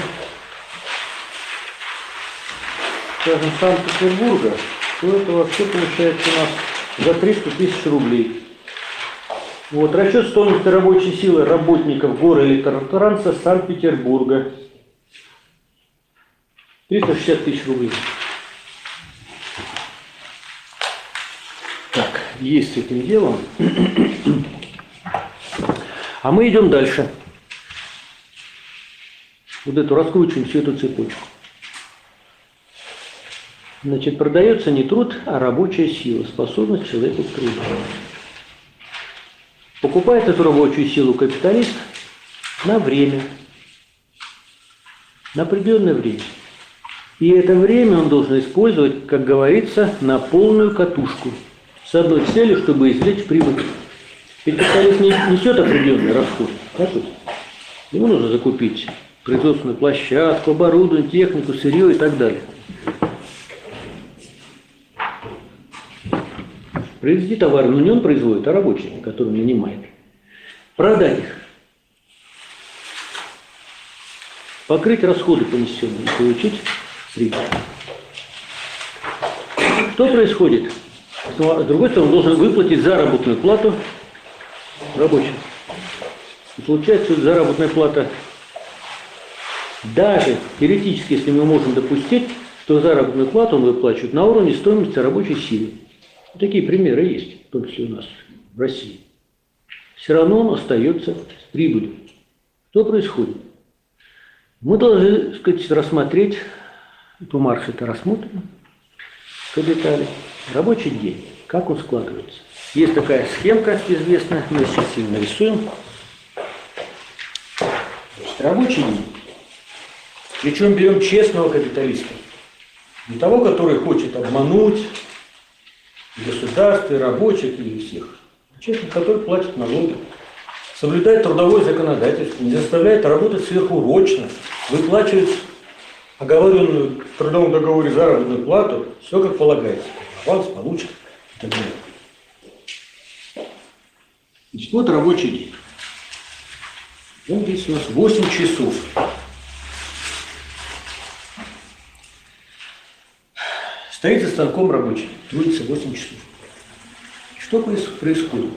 скажем, Санкт-Петербурга, то это вообще получается у нас за 300 тысяч рублей. Вот, расчет стоимости рабочей силы работников города электротранса Санкт-Петербурга. 360 тысяч рублей. Так, есть с этим делом. А мы идем дальше вот эту раскручиваем всю эту цепочку. Значит, продается не труд, а рабочая сила, способность человека к труду. Покупает эту рабочую силу капиталист на время, на определенное время. И это время он должен использовать, как говорится, на полную катушку. С одной целью, чтобы извлечь прибыль. Ведь капиталист не несет определенный расход. Так вот? Ему нужно закупить производственную площадку, оборудование, технику, сырье и так далее. Произвести товары, но не он производит, а рабочие, которые нанимает. Продать их. Покрыть расходы понесенные получить прибыль. Что происходит? С другой стороны, он должен выплатить заработную плату рабочим. И получается, заработная плата даже теоретически, если мы можем допустить, что заработную плату он выплачивает на уровне стоимости рабочей силы. Такие примеры есть, в том числе у нас в России. Все равно он остается с прибылью. Что происходит? Мы должны, так сказать, рассмотреть, по марш это рассмотрим, по детали, рабочий день, как он складывается. Есть такая схемка известная, мы сейчас ее нарисуем. Значит, рабочий день причем берем честного капиталиста. Не того, который хочет обмануть государство, и рабочих, и всех. Честный, который платит налоги, соблюдает трудовое законодательство, не заставляет работать сверхурочно, выплачивает оговоренную в трудовом договоре заработную плату, все как полагается. Аванс получит и так далее. Значит, вот рабочий день. Вот здесь у нас 8 часов. Стоит за станком рабочий, трудится 8 часов. Что происходит?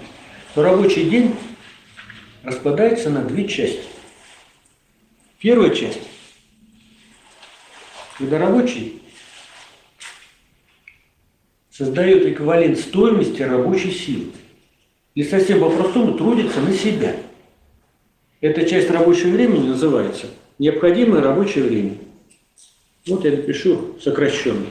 То рабочий день распадается на две части. Первая часть, когда рабочий создает эквивалент стоимости рабочей силы. Или совсем по-простому трудится на себя. Эта часть рабочего времени называется необходимое рабочее время. Вот я напишу сокращенно.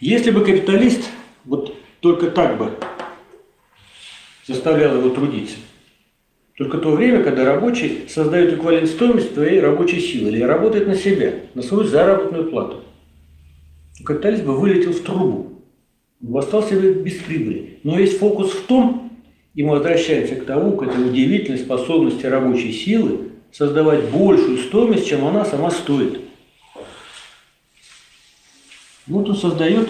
Если бы капиталист вот только так бы заставлял его трудиться, только то время, когда рабочий создает эквивалент стоимости твоей рабочей силы или работает на себя, на свою заработную плату. Капиталист бы вылетел в трубу. остался без прибыли. Но весь фокус в том, и мы возвращаемся к тому, к этой удивительной способности рабочей силы создавать большую стоимость, чем она сама стоит. Вот он создает,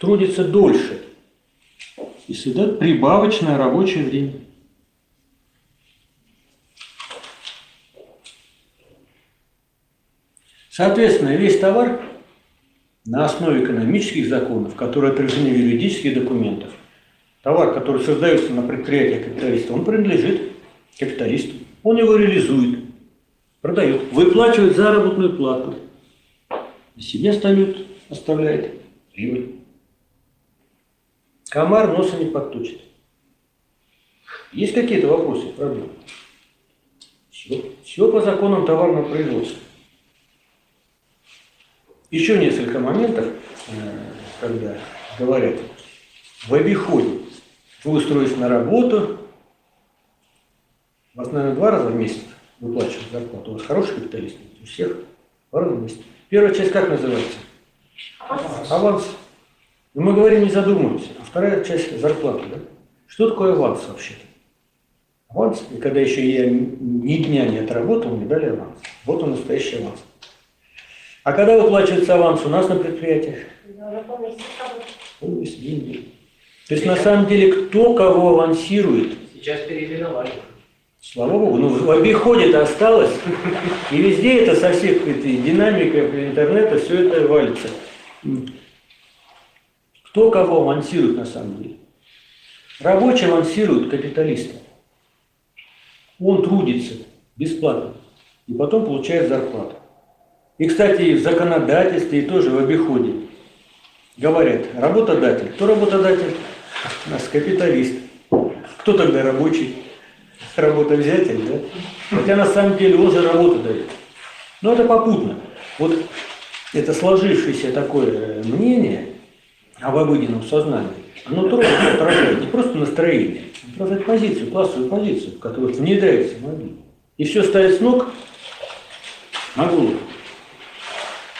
трудится дольше и создает прибавочное рабочее время. Соответственно, весь товар на основе экономических законов, которые отражены в юридических документах, товар, который создается на предприятии капиталиста, он принадлежит капиталисту. Он его реализует, продает, выплачивает заработную плату, на себе оставляет, оставляет прибыль. Комар носа не подточит. Есть какие-то вопросы, проблемы? Все, все по законам товарного производства. Еще несколько моментов, э, когда говорят, в обиходе вы устроились на работу, вас, наверное, два раза в месяц выплачивают зарплату. У вас хороший капиталист? У всех два раза в месяц. Первая часть как называется? Аванс. Аванс. Но мы говорим, не задумываемся. А вторая часть зарплаты, да? Что такое аванс вообще-то? Аванс, и когда еще я ни дня не отработал, мне дали аванс. Вот он настоящий аванс. А когда выплачивается аванс у нас на предприятиях? Полмесяца деньги. То есть на самом деле кто кого авансирует? Сейчас переименовали. Слава Богу, ну в обиходе-то осталось, и везде это со всех этой динамикой интернета все это валится. Кто кого авансирует на самом деле? Рабочий авансирует капиталиста. Он трудится бесплатно и потом получает зарплату. И, кстати, в законодательстве и тоже в обиходе говорят, работодатель. Кто работодатель? У нас капиталист. Кто тогда рабочий? Работодатель, да? Хотя на самом деле он же работу дает. Но это попутно. Вот это сложившееся такое мнение об обыденном сознании, оно тоже отражает не просто настроение, а отражает позицию, классовую позицию, которая внедряется в мобиль. И все ставит с ног на голову.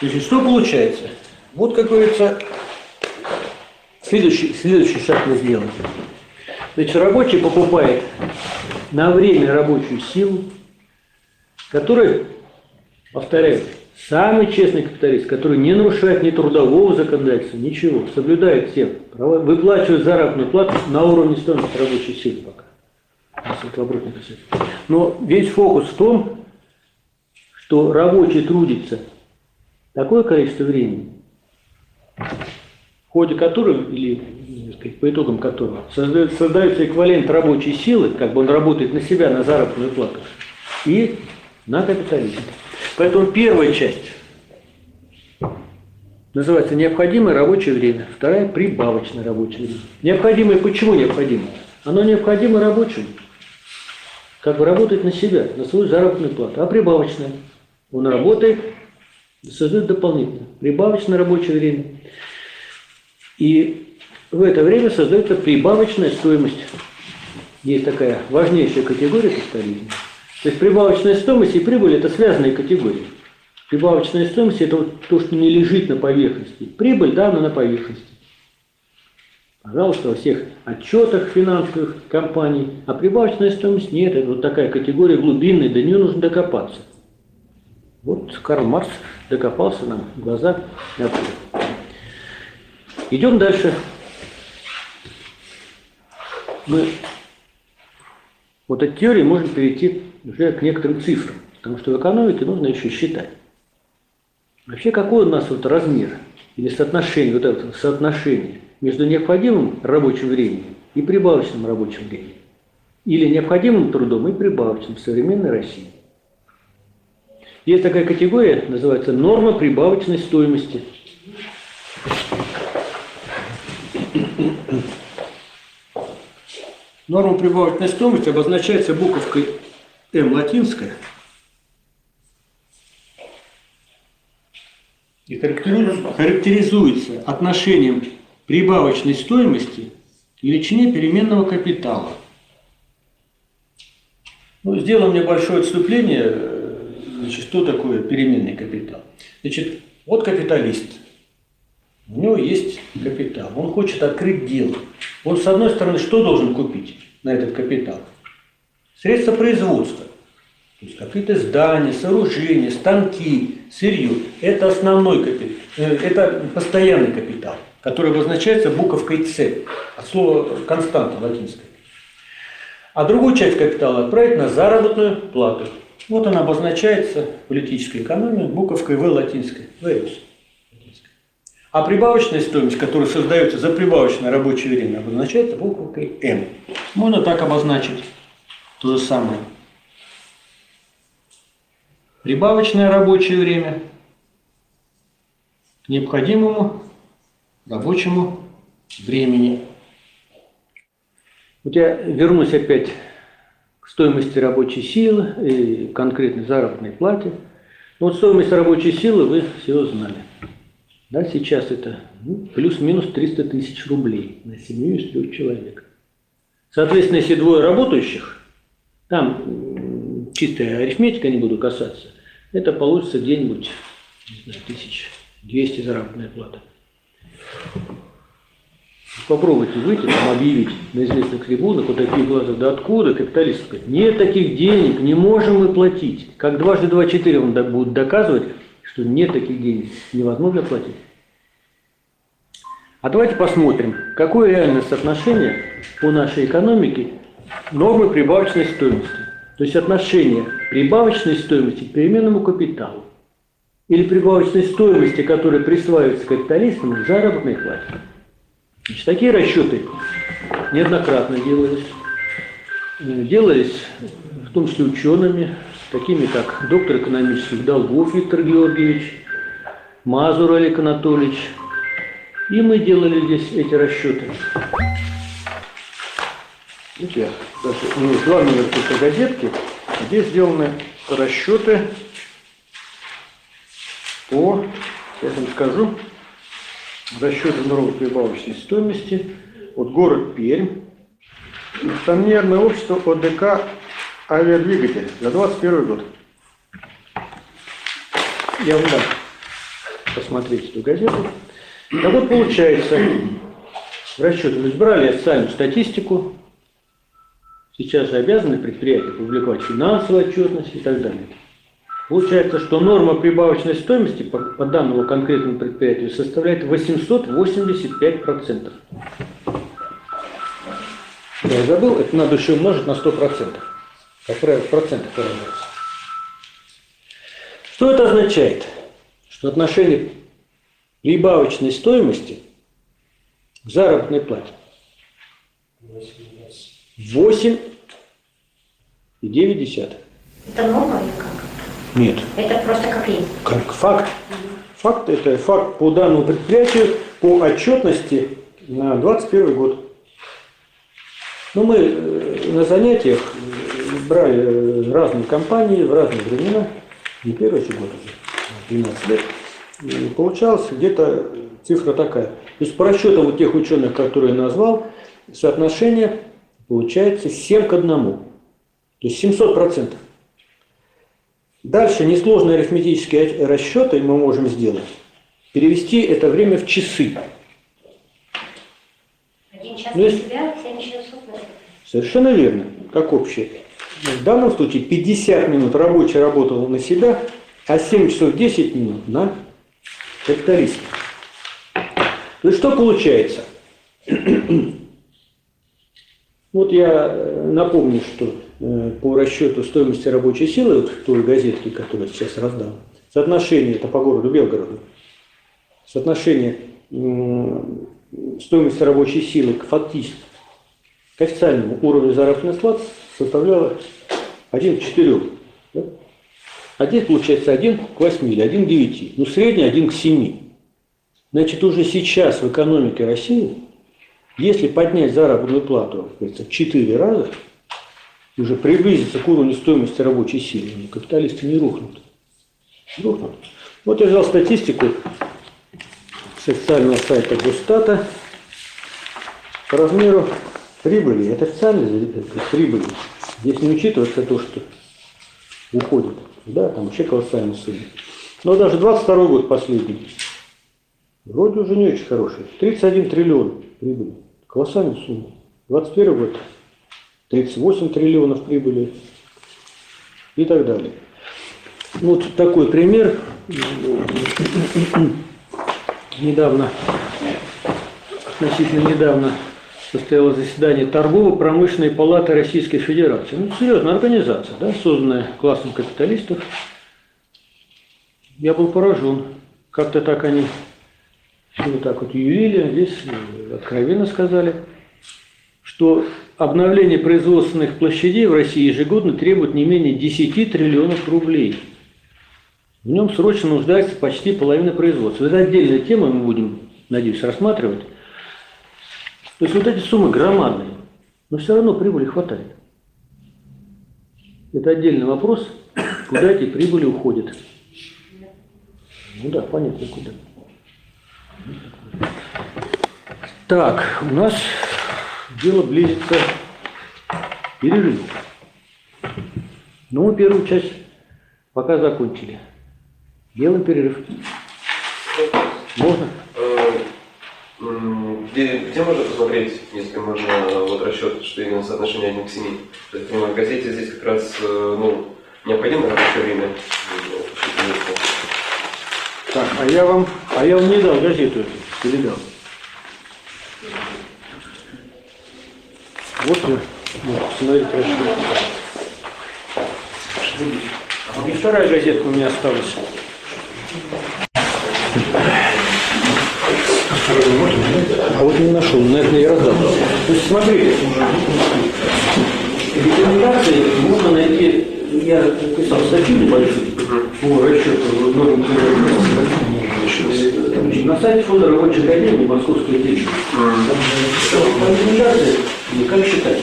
Значит, что получается? Вот, как говорится, следующий, следующий шаг мы сделаем. Значит, рабочий покупает на время рабочую силу, которая, повторяю, самый честный капиталист, который не нарушает ни трудового законодательства, ничего, соблюдает все права, выплачивает заработную плату на уровне стоимости рабочей силы пока. Но весь фокус в том, что рабочий трудится – такое количество времени, в ходе которого, или сказать, по итогам которого, создается, эквивалент рабочей силы, как бы он работает на себя, на заработную плату, и на капитализм. Поэтому первая часть называется необходимое рабочее время, вторая прибавочное рабочее время. Необходимое почему необходимо? Оно необходимо рабочему, как бы работать на себя, на свою заработную плату, а прибавочное. Он работает создают дополнительно прибавочное рабочее время. И в это время создается прибавочная стоимость. Есть такая важнейшая категория капитализма. То есть прибавочная стоимость и прибыль – это связанные категории. Прибавочная стоимость – это вот то, что не лежит на поверхности. Прибыль, да, но на поверхности. Пожалуйста, во всех отчетах финансовых компаний. А прибавочная стоимость нет. Это вот такая категория глубинная, до нее нужно докопаться. Вот Карл Маркс докопался нам в глаза. Идем дальше. Мы вот от теории можем перейти уже к некоторым цифрам, потому что в экономике нужно еще считать. Вообще, какой у нас вот размер или соотношение, вот это соотношение между необходимым рабочим временем и прибавочным рабочим временем? Или необходимым трудом и прибавочным в современной России? Есть такая категория, называется норма прибавочной стоимости. Норма прибавочной стоимости обозначается буковкой М латинская и характеризуется отношением прибавочной стоимости к величине переменного капитала. Ну, сделаем небольшое отступление Значит, что такое переменный капитал? Значит, вот капиталист. у него есть капитал, он хочет открыть дело. Он, с одной стороны, что должен купить на этот капитал? Средства производства. То есть какие-то здания, сооружения, станки, сырье. Это основной капитал, э, это постоянный капитал, который обозначается буковкой С, от слова константа латинское. А другую часть капитала отправить на заработную плату. Вот она обозначается в политической экономии буковкой В латинской, ВС. А прибавочная стоимость, которая создается за прибавочное рабочее время, обозначается буковкой М. Можно так обозначить то же самое. Прибавочное рабочее время к необходимому рабочему времени. Вот я вернусь опять стоимости рабочей силы и конкретной заработной плате. Вот стоимость рабочей силы вы все знали. Да, сейчас это ну, плюс-минус 300 тысяч рублей на семью из трех человек. Соответственно, если двое работающих, там чистая арифметика не буду касаться, это получится где-нибудь, не знаю, тысяч 200 заработная плата. Попробуйте выйти, там, объявить на известных трибунах, вот такие глаза, да откуда, капиталист сказать, нет таких денег, не можем мы платить. Как дважды два четыре он будет доказывать, что нет таких денег, невозможно платить. А давайте посмотрим, какое реальное соотношение по нашей экономике нормы прибавочной стоимости. То есть отношение прибавочной стоимости к переменному капиталу или прибавочной стоимости, которая присваивается капиталистам к заработной плате. Значит, такие расчеты неоднократно делались. Делались в том числе учеными, такими как доктор экономических долгов Виктор Георгиевич, Мазур Олег Анатольевич. И мы делали здесь эти расчеты. Вот я даже, ну, номера этой газетки, здесь сделаны расчеты по, сейчас вам скажу, расчеты налоговой прибавочной стоимости. Вот город Пермь, акционерное общество ОДК авиадвигатель за 21 год. Я вам дам посмотреть эту газету. Так вот получается, расчеты мы брали официальную статистику, сейчас же обязаны предприятия публиковать финансовую отчетность и так далее. Получается, что норма прибавочной стоимости по, по данному конкретному предприятию составляет 885%. Я забыл, это надо еще умножить на 100%. Как правило, в процентах выражается. Что это означает? Что отношение прибавочной стоимости к заработной плате 8 и 9 десятых. Это норма или как? Нет. Это просто как есть. Как факт. Факт – это факт по данному предприятию по отчетности на 21 год. Ну, мы э, на занятиях э, брали э, разные компании в разные времена, не первый же год уже, 12 лет. И получалась где-то цифра такая. То есть по расчетам вот тех ученых, которые я назвал, соотношение получается 7 к 1. То есть 700 процентов. Дальше несложные арифметические расчеты мы можем сделать. Перевести это время в часы. Один час Ну, если- себя, часов на. Совершенно верно, как общее. В данном случае 50 минут рабочий работал на себя, а 7 часов 10 минут на капиталиста. То есть что получается? <clears throat> Вот я э, напомню, что по расчету стоимости рабочей силы, вот той газетке, которую сейчас раздал, соотношение, это по городу Белгороду, соотношение стоимости рабочей силы к фактически к официальному уровню заработной платы составляло 1 к 4. Да? А здесь получается 1 к 8 или 1 к 9. Ну, средний 1 к 7. Значит, уже сейчас в экономике России, если поднять заработную плату в 4 раза, и уже приблизиться к уровню стоимости рабочей силы, капиталисты не рухнут. Рухнут. Вот я взял статистику с официального сайта Госстата по размеру прибыли. Это официальная прибыль. Здесь не учитывается то, что уходит. Да, там вообще колоссальная сумма. Но даже 22 год последний. Вроде уже не очень хороший. 31 триллион прибыли. Колоссальная сумма. 21 год 38 триллионов прибыли и так далее. Вот такой пример. Недавно, относительно недавно состоялось заседание Торгово-промышленной палаты Российской Федерации. Ну, серьезная организация, да, созданная классом капиталистов. Я был поражен. Как-то так они вот так вот ювили, здесь откровенно сказали, что обновление производственных площадей в России ежегодно требует не менее 10 триллионов рублей. В нем срочно нуждается почти половина производства. Это отдельная тема, мы будем, надеюсь, рассматривать. То есть вот эти суммы громадные, но все равно прибыли хватает. Это отдельный вопрос, куда эти прибыли уходят. Ну да, понятно, куда. Так, у нас дело близится к перерыву. Ну, мы первую часть пока закончили. Делаем перерыв. Можно? Э, Где, где можно посмотреть, если можно, вот расчет, что именно соотношение 1 к 7? То есть, в газете здесь как раз э, ну, необходимо рабочее время. э. Так, а я вам, а я вам не дал газету эту, передал. Вот я, вот, посмотрите, расчет. И вторая газетка у меня осталась. А вот не нашел, наверное, я раздал. То есть смотрите, рекомендации можно найти, я писал статью небольшую по расчету норм на сайте фонда рабочей академии Московской. Там рекомендации, ну, как считать?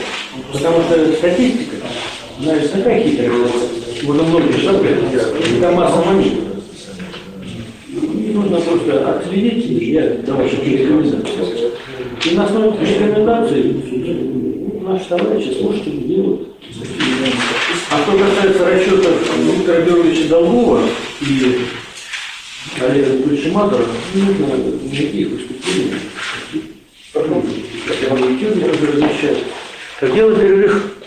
Потому что статистика, она же такая хитрая, можно много читать, это масса монет. И нужно просто отследить, я давал рекомендации. И на основе рекомендаций наши товарищи, слушатели делают. А что касается расчетов Виктора Георгиевича Долгова и Олега Анатольевича Мазура, нужно никаких выступлений. Потом, как я могу идти, размещать. Так делать перерыв.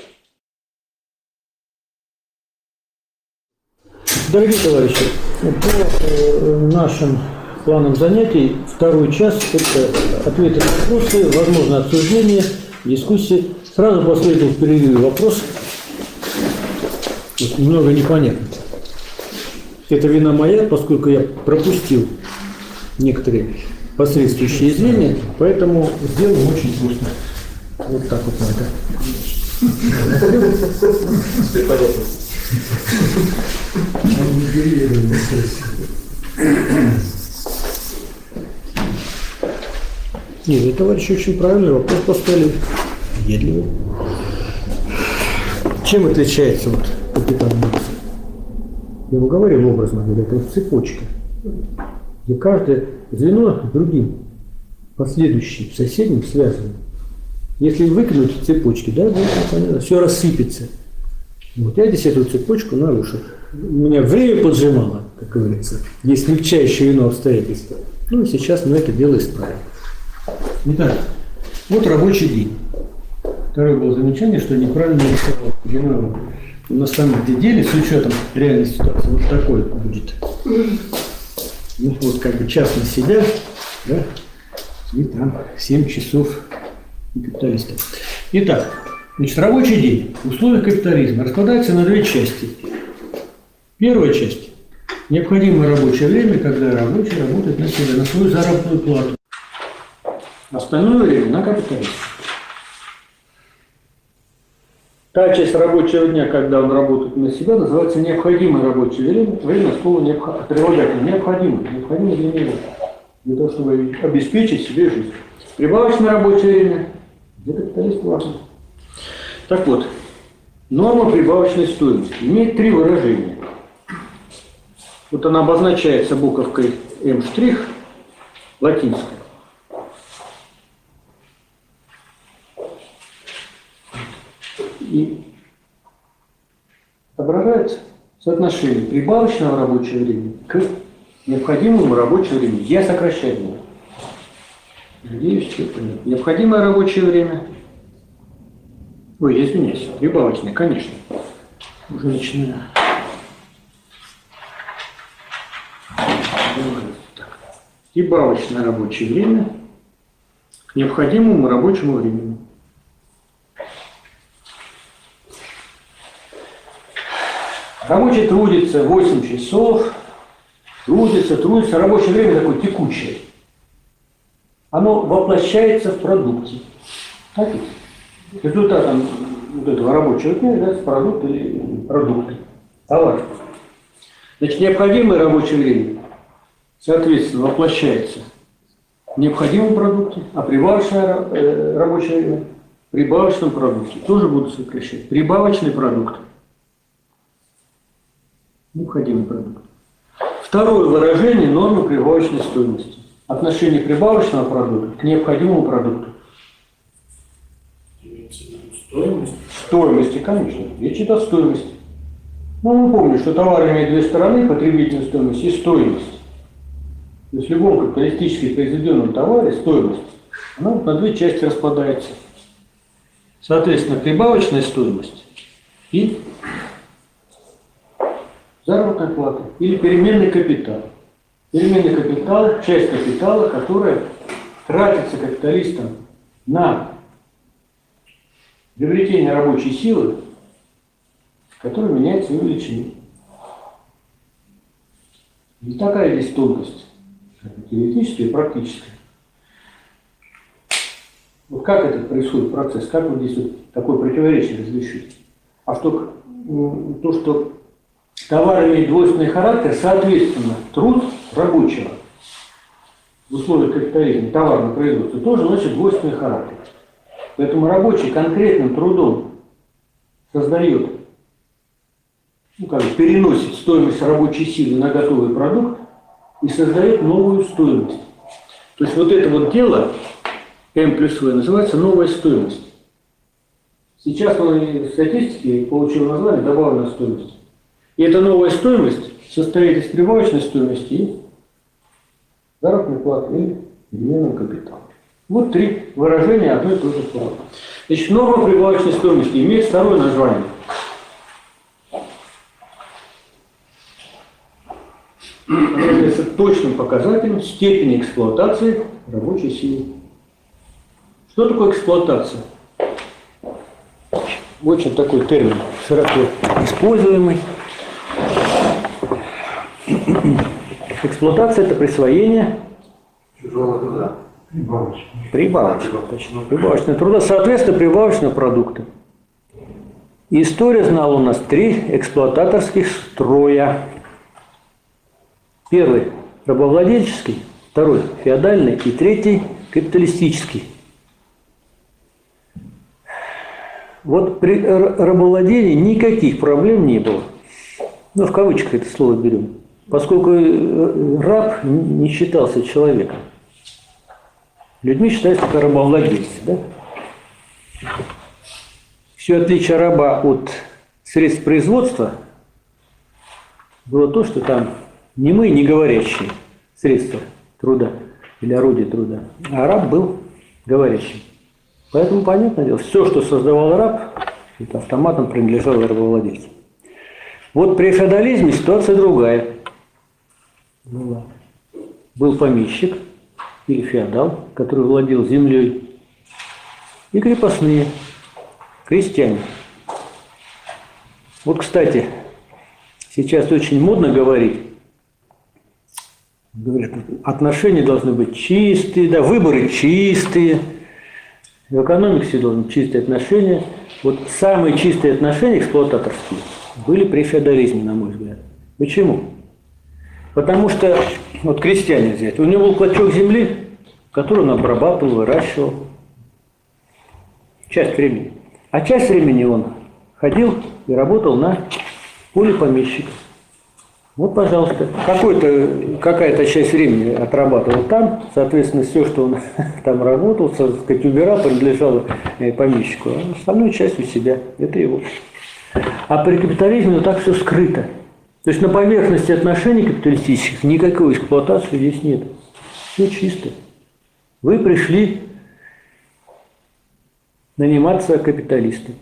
Дорогие товарищи, по э, нашим планам занятий второй час – это ответы на вопросы, возможно обсуждение, дискуссии. Сразу последовал в перерыве вопрос, немного непонятно. Это вина моя, поскольку я пропустил некоторые посредствующие извинения, поэтому сделаем очень вкусно. Вот так вот надо. Нет, вы, товарищи, очень правильный вопрос поставили. Въедливый. Чем отличается вот? Я ему говорил образно, говорю, это вот цепочка, где каждое звено другим, последующим, соседним связано. Если выкинуть цепочки, да, все рассыпется. Вот я здесь эту цепочку нарушил. Меня время поджимало, как говорится, есть смягчающее вино обстоятельства. Ну и сейчас мы это дело исправим. Итак, вот рабочий день. Второе было замечание, что неправильно нарисовал вино. На самом деле, с учетом реальной ситуации, вот такой будет. Ну вот как бы частно сидят, да, и там 7 часов капиталистов. Итак, значит, рабочий день в условиях капитализма раскладается на две части. Первая часть – необходимое рабочее время, когда рабочий работает на себя, на свою заработную плату. Остальное время на капитализм. Та часть рабочего дня, когда он работает на себя, называется необходимое рабочее время. Время слово необходимо, прилагательное, необходимо, необходимо для него, для того, чтобы обеспечить себе жизнь. Прибавочное рабочее время для капиталиста важно. Так вот, норма прибавочной стоимости имеет три выражения. Вот она обозначается буковкой М' латинской. И отображается соотношение прибавочного рабочего времени к необходимому рабочему времени. Я сокращаю его. Надеюсь, все понятно. Необходимое рабочее время. Ой, извиняюсь, прибавочное, конечно. Уже начинаю. Прибавочное рабочее время к необходимому рабочему времени. Рабочий трудится 8 часов, трудится, трудится. Рабочее время такое текучее. Оно воплощается в продукте. Так? Результатом вот этого рабочего дня является продукт или продукты, товар. Значит, необходимое рабочее время, соответственно, воплощается в необходимом продукте, а прибавочное э, рабочее время прибавочном продукте тоже будут сокращать. Прибавочный продукт необходимый продукт. Второе выражение нормы прибавочной стоимости. Отношение прибавочного продукта к необходимому продукту. Стоимость. Стоимости, конечно. Речь идет о стоимости. Ну, мы помним, что товар имеет две стороны, потребительная стоимость и стоимость. То есть в любом капиталистически произведенном товаре стоимость, она на две части распадается. Соответственно, прибавочная стоимость и заработная плата или переменный капитал. Переменный капитал – часть капитала, которая тратится капиталистом на приобретение рабочей силы, которая меняется ее величиной. И такая здесь тонкость, теоретическая и практическая. Вот как этот происходит процесс, как вот здесь вот такое противоречие разрешить? А что, то, что товар имеет двойственный характер, соответственно, труд рабочего в условиях капитализма, товарного производства, тоже носит двойственный характер. Поэтому рабочий конкретным трудом создает, ну, как бы переносит стоимость рабочей силы на готовый продукт и создает новую стоимость. То есть вот это вот дело, М плюс В, называется новая стоимость. Сейчас он в статистике получил название добавленная стоимость. И эта новая стоимость состоит из прибавочной стоимости и заработной платы или переменного капитала. Вот три выражения одной и той же формы. Значит, норма прибавочной стоимости имеет второе название. Является точным показателем степени эксплуатации рабочей силы. Что такое эксплуатация? Очень такой термин, широко используемый. Эксплуатация – это присвоение Чужого труда. Прибавочно. Прибавочного, точно. Прибавочного труда, соответственно, прибавочного продукта. История знала у нас три эксплуататорских строя. Первый – рабовладельческий, второй – феодальный и третий – капиталистический. Вот при рабовладении никаких проблем не было. Ну, в кавычках это слово берем. Поскольку э, раб не считался человеком. Людьми считаются только рабовладельцы. Да? Все отличие раба от средств производства было то, что там не мы, не говорящие средства труда или орудия труда, а раб был говорящим. Поэтому, понятное дело, все, что создавал раб, это автоматом принадлежало рабовладельцу. Вот при феодализме ситуация другая была. Был помещик или феодал, который владел землей, и крепостные, крестьяне. Вот, кстати, сейчас очень модно говорить, говорят, отношения должны быть чистые, да, выборы чистые, в экономике все должны быть чистые отношения. Вот самые чистые отношения эксплуататорские были при феодализме, на мой взгляд. Почему? Потому что, вот крестьянин взять, у него был клочок земли, который он обрабатывал, выращивал. Часть времени. А часть времени он ходил и работал на поле помещика. Вот, пожалуйста, какой-то, какая-то часть времени отрабатывал там, соответственно, все, что он <laughs> там работал, так сказать, убирал, принадлежало э, помещику, а остальную часть у себя, это его. А при капитализме вот так все скрыто. То есть на поверхности отношений капиталистических никакой эксплуатации здесь нет. Все чисто. Вы пришли наниматься капиталистом.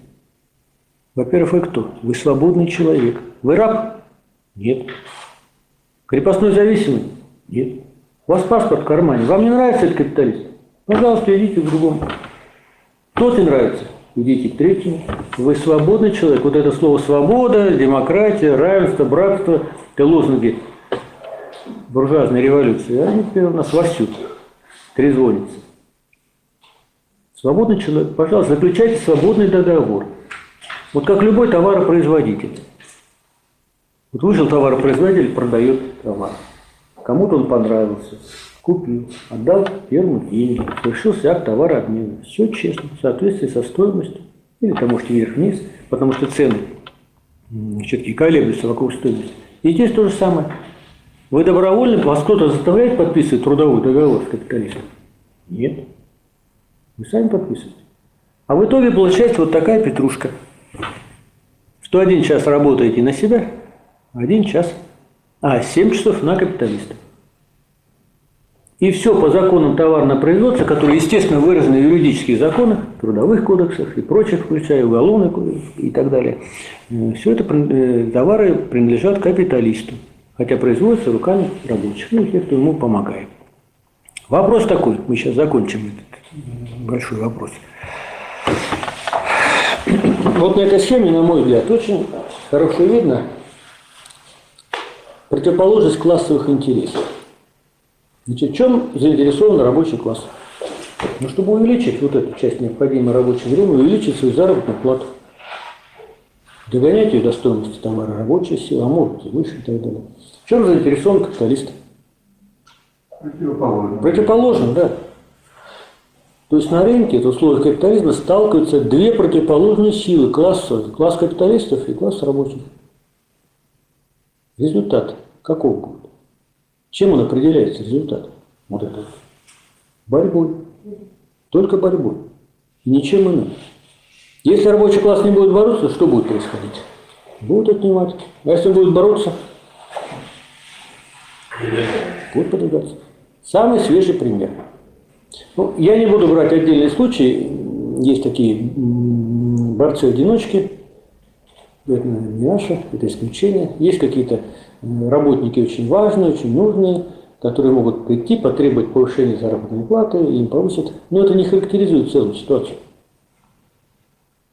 Во-первых, вы кто? Вы свободный человек. Вы раб? Нет. Крепостной зависимый? Нет. У вас паспорт в кармане. Вам не нравится этот капиталист? Пожалуйста, идите к другому. Тот не нравится? Идите к третьему. Вы свободный человек. Вот это слово свобода, демократия, равенство, братство, это лозунги буржуазной революции. Они у нас вовсю трезвонятся. Свободный человек, пожалуйста, заключайте свободный договор. Вот как любой товаропроизводитель. Вот вышел товаропроизводитель, продает товар. Кому-то он понравился, купил, отдал ферму деньги, совершился акт товарообмена. Все честно, в соответствии со стоимостью. Или там можете вверх-вниз, потому что цены все-таки колеблются вокруг стоимости. И здесь то же самое. Вы добровольно, вас кто-то заставляет подписывать трудовой договор с капиталистом? Нет. Вы сами подписываете. А в итоге получается вот такая петрушка. Что один час работаете на себя, один час, а 7 часов на капиталиста. И все по законам товарного производства, которые, естественно, выражены в юридических законах, трудовых кодексах и прочих, включая уголовный кодекс и так далее. Все это э, товары принадлежат капиталисту, хотя производятся руками рабочих, ну, тех, кто ему помогает. Вопрос такой, мы сейчас закончим этот большой вопрос. Вот на этой схеме, на мой взгляд, очень хорошо видно противоположность классовых интересов. Значит, в чем заинтересован рабочий класс? Ну, чтобы увеличить вот эту часть необходимого рабочего времени, увеличить свою заработную плату. Догонять ее до стоимости товара рабочей силы, а может и выше и так далее. В чем заинтересован капиталист? Противоположно. Противоположно, да. То есть на рынке, в условиях капитализма, сталкиваются две противоположные силы классовые. Класс капиталистов и класс рабочих. Результат каков будет? Чем он определяется, результат? Вот это. Борьбой. Только борьбой. И ничем иным. Если рабочий класс не будет бороться, что будет происходить? Будут отнимать. А если он будет бороться? Будут подвигаться. Самый свежий пример. Ну, я не буду брать отдельные случаи. Есть такие борцы-одиночки. Это не наше, это исключение. Есть какие-то работники очень важные, очень нужные, которые могут прийти, потребовать повышения заработной платы, и им повысят. Но это не характеризует целую ситуацию.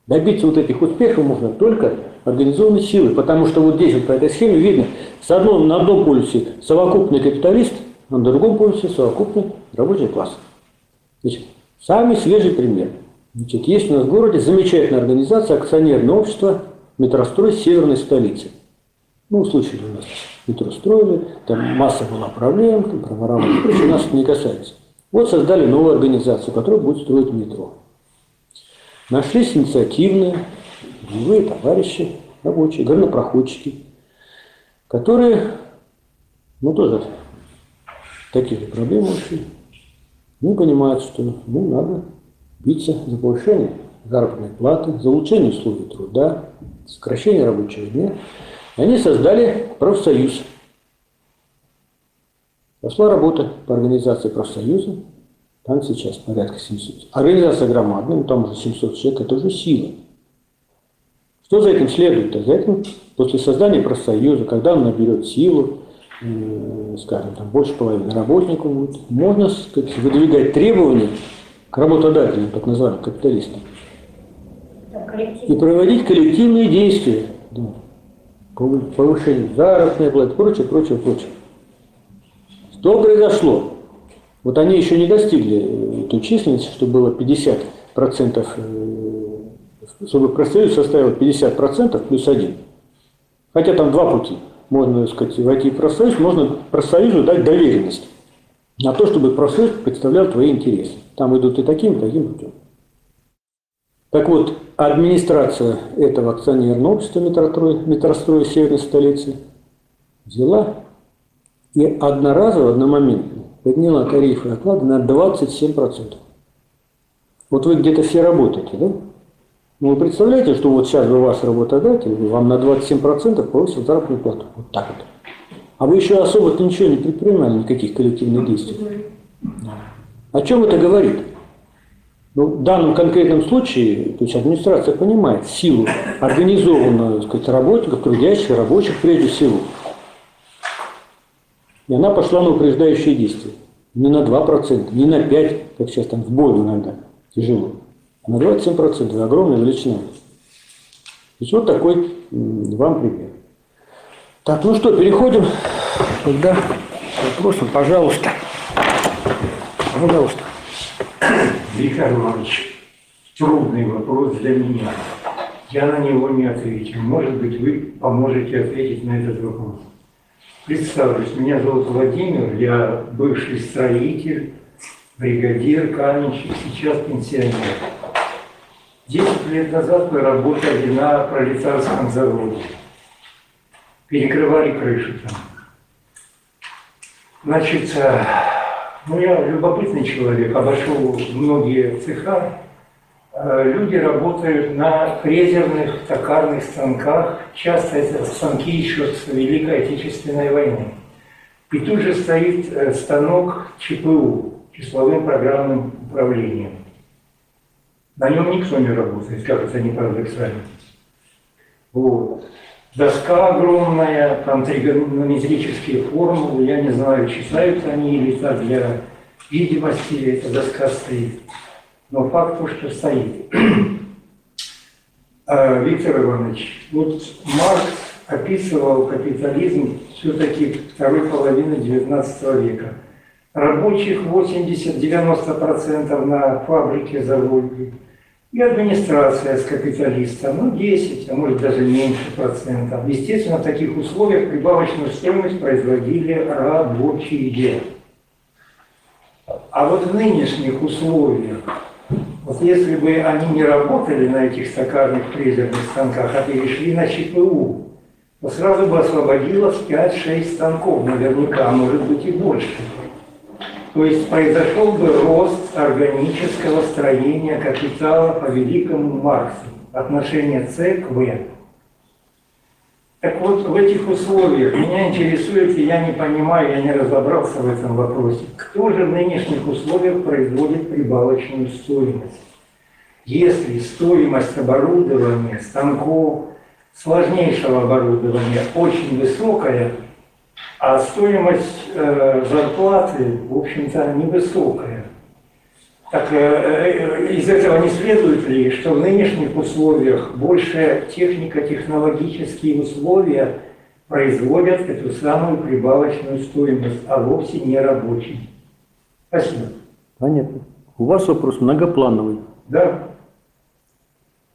Добиться вот этих успехов можно только организованной силой, потому что вот здесь вот по этой схеме видно, с одном, на одном полюсе совокупный капиталист, а на другом полюсе совокупный рабочий класс. Значит, самый свежий пример. Значит, есть у нас в городе замечательная организация, акционерное общество «Метрострой северной столицы». Ну, случай у нас метро строили, там масса была проблем, проворовали, прочее, нас это не касается. Вот создали новую организацию, которая будет строить метро. Нашлись инициативные, боевые товарищи, рабочие, горнопроходчики, которые, ну, тоже такие же проблемы ушли. Ну, понимают, что ну, надо биться за повышение заработной платы, за улучшение условий труда, сокращение рабочего дня. Они создали профсоюз. Пошла работа по организации профсоюза. Там сейчас порядка 700. Организация громадная, ну, там уже 700 человек, это уже сила. Что за этим следует? За этим, после создания профсоюза, когда он наберет силу, скажем, там больше половины работников будет, можно сказать, выдвигать требования к работодателям, так называемым капиталистам, и проводить коллективные действия да, по повышению заработной платы, прочее, прочее, прочее. Что произошло? Вот они еще не достигли той численности, что было 50%, чтобы профсоюз составил 50% плюс один. Хотя там два пути – можно так сказать, войти в профсоюз, можно профсоюзу дать доверенность на то, чтобы профсоюз представлял твои интересы. Там идут и таким, и таким путем. Так вот, администрация этого акционерного общества метрострой, метрострой северной столицы взяла и одноразово, одномоментно подняла тарифы оклада на 27%. Вот вы где-то все работаете, да? Ну, вы представляете, что вот сейчас бы ваш работодатель вам на 27% повысил заработную плату. Вот так вот. А вы еще особо ничего не предпринимали, никаких коллективных действий. О чем это говорит? Ну, в данном конкретном случае, то есть администрация понимает силу организованную, сказать, работников, трудящих, рабочих прежде всего. И она пошла на упреждающие действия. Не на 2%, не на 5%, как сейчас там в бою иногда тяжело, а на 27%. Это огромная величина. То есть вот такой вам пример. Так, ну что, переходим тогда к вопросам, пожалуйста. Пожалуйста. Виктор Иванович, трудный вопрос для меня. Я на него не отвечу. Может быть, вы поможете ответить на этот вопрос. Представлюсь, меня зовут Владимир, я бывший строитель, бригадир, каменщик, сейчас пенсионер. Десять лет назад мы работали на пролетарском заводе. Перекрывали крышу там. Значит, э, ну я любопытный человек, обошел многие цеха. Э, Люди работают на фрезерных токарных станках, часто это станки еще с Великой Отечественной войны. И тут же стоит э, станок ЧПУ, числовым программным управлением. На нем никто не работает, как это не парадоксально. Вот. Доска огромная, там тригонометрические формулы, я не знаю, читают они или так для видимости эта доска стоит. Но факт то, что стоит. <clears throat> А, Виктор Иванович, вот Маркс описывал капитализм все-таки второй половины XIX века. Рабочих 80-90% на фабрике, заводе. И администрация с капиталистом, ну 10, а может даже меньше процентов. Естественно, в таких условиях прибавочную стоимость производили рабочие. А вот в нынешних условиях, вот если бы они не работали на этих стаканных фрезерных станках, а перешли на ЧПУ, то сразу бы освободилось 5-6 станков наверняка, а может быть и больше. То есть произошел бы рост органического строения капитала по великому Марксу, отношение С к В. Так вот, в этих условиях меня интересует, и я не понимаю, я не разобрался в этом вопросе, кто же в нынешних условиях производит прибавочную стоимость? Если стоимость оборудования, станков, сложнейшего оборудования очень высокая, а стоимость э, зарплаты, в общем-то, невысокая. Так э, э, из этого не следует ли, что в нынешних условиях больше технико-технологические условия производят эту самую прибавочную стоимость, а вовсе не рабочий? Спасибо. Понятно. У вас вопрос многоплановый. Да.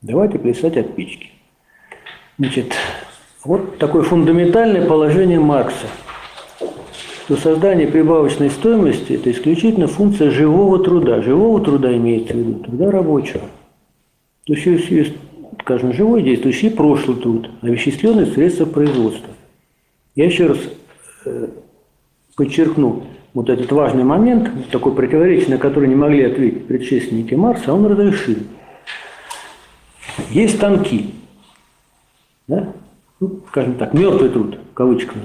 Давайте плясать от печки. Значит, вот такое фундаментальное положение Маркса, что создание прибавочной стоимости – это исключительно функция живого труда. Живого труда имеется в виду, труда рабочего. То есть есть, скажем, живой действующий прошлый труд, овеществленные средства производства. Я еще раз э, подчеркну вот этот важный момент, такой противоречие, на который не могли ответить предшественники Марса, он разрешил. Есть станки, да? ну, скажем так, мертвый труд, в кавычках.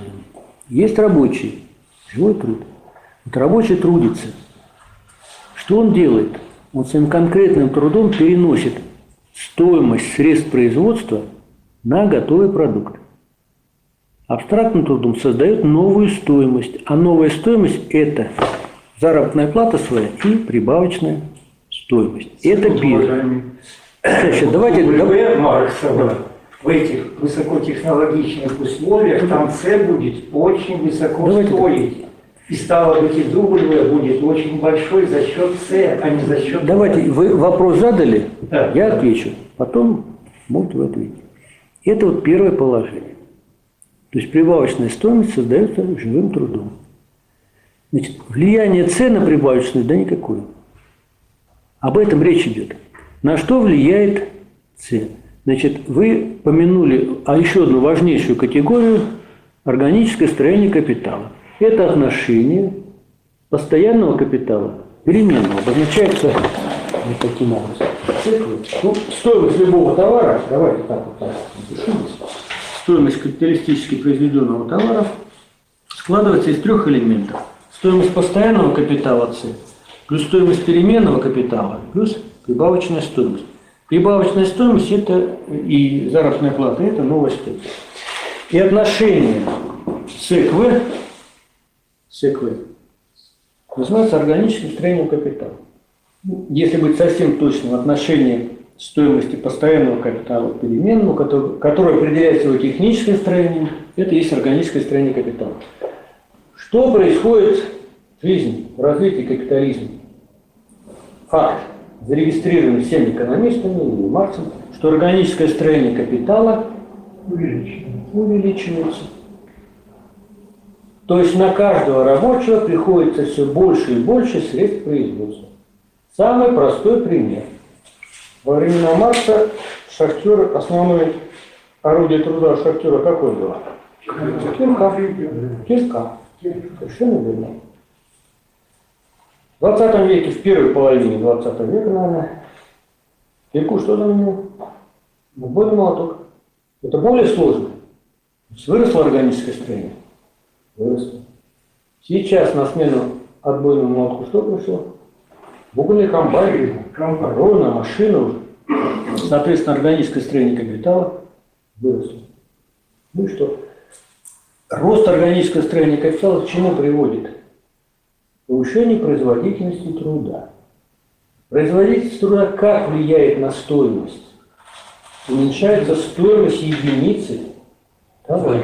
Есть рабочий, живой труд. Вот рабочий трудится. Что он делает? Он своим конкретным трудом переносит стоимость средств производства на готовый продукт. Абстрактным трудом создает новую стоимость, а новая стоимость – это заработная плата своя и прибавочная стоимость. Это первое. Давайте, Марксова в этих высокотехнологичных условиях там С будет очень высоко Давайте. стоить. И стало быть, и W будет очень большой за счет С, а не за счет Давайте, вы вопрос задали, Да. я отвечу. Потом можете вы ответить. Это вот первое положение. То есть прибавочная стоимость создается живым трудом. Значит, влияние С на прибавочную, да никакое. Об этом речь идет. На что влияет С? Значит, вы помянули а еще одну важнейшую категорию – органическое строение капитала. Это отношение постоянного капитала, переменного, обозначается вот таким образом. Ну, стоимость любого товара, давайте так вот так. Стоимость капиталистически произведенного товара складывается из трех элементов. Стоимость постоянного капитала С, плюс стоимость переменного капитала, плюс прибавочная стоимость. Прибавочная стоимость – это и заработная плата – это стоимость. И отношение СЭКВ, СЭКВ называется органическим строением капитала. Если быть совсем точным, отношение стоимости постоянного капитала к переменному, который, которое определяется его техническим строением, это есть органическое строение капитала. Что происходит в жизни, в развитии капитализма? Факт, зарегистрированный всеми экономистами и Марксом, что органическое строение капитала увеличивается. То есть на каждого рабочего приходится все больше и больше средств производства. Самый простой пример. Во времена Маркса шахтер, основное орудие труда шахтера какое было? Кирка. Кирка. Совершенно верно. В 20 веке, в первой половине 20 века, наверное, кирку что заменил? Более молоток. Это более сложно. Выросло органическое строение. Выросло. Сейчас на смену отбойному молотку что пришло? Бугольный комбайн, ровно, машина уже. Соответственно, органическое строение капитала выросло. Ну и что? Рост органического строения капитала к чему приводит? К повышению производительности труда. Производительность труда как влияет на стоимость? Уменьшается стоимость единицы товара.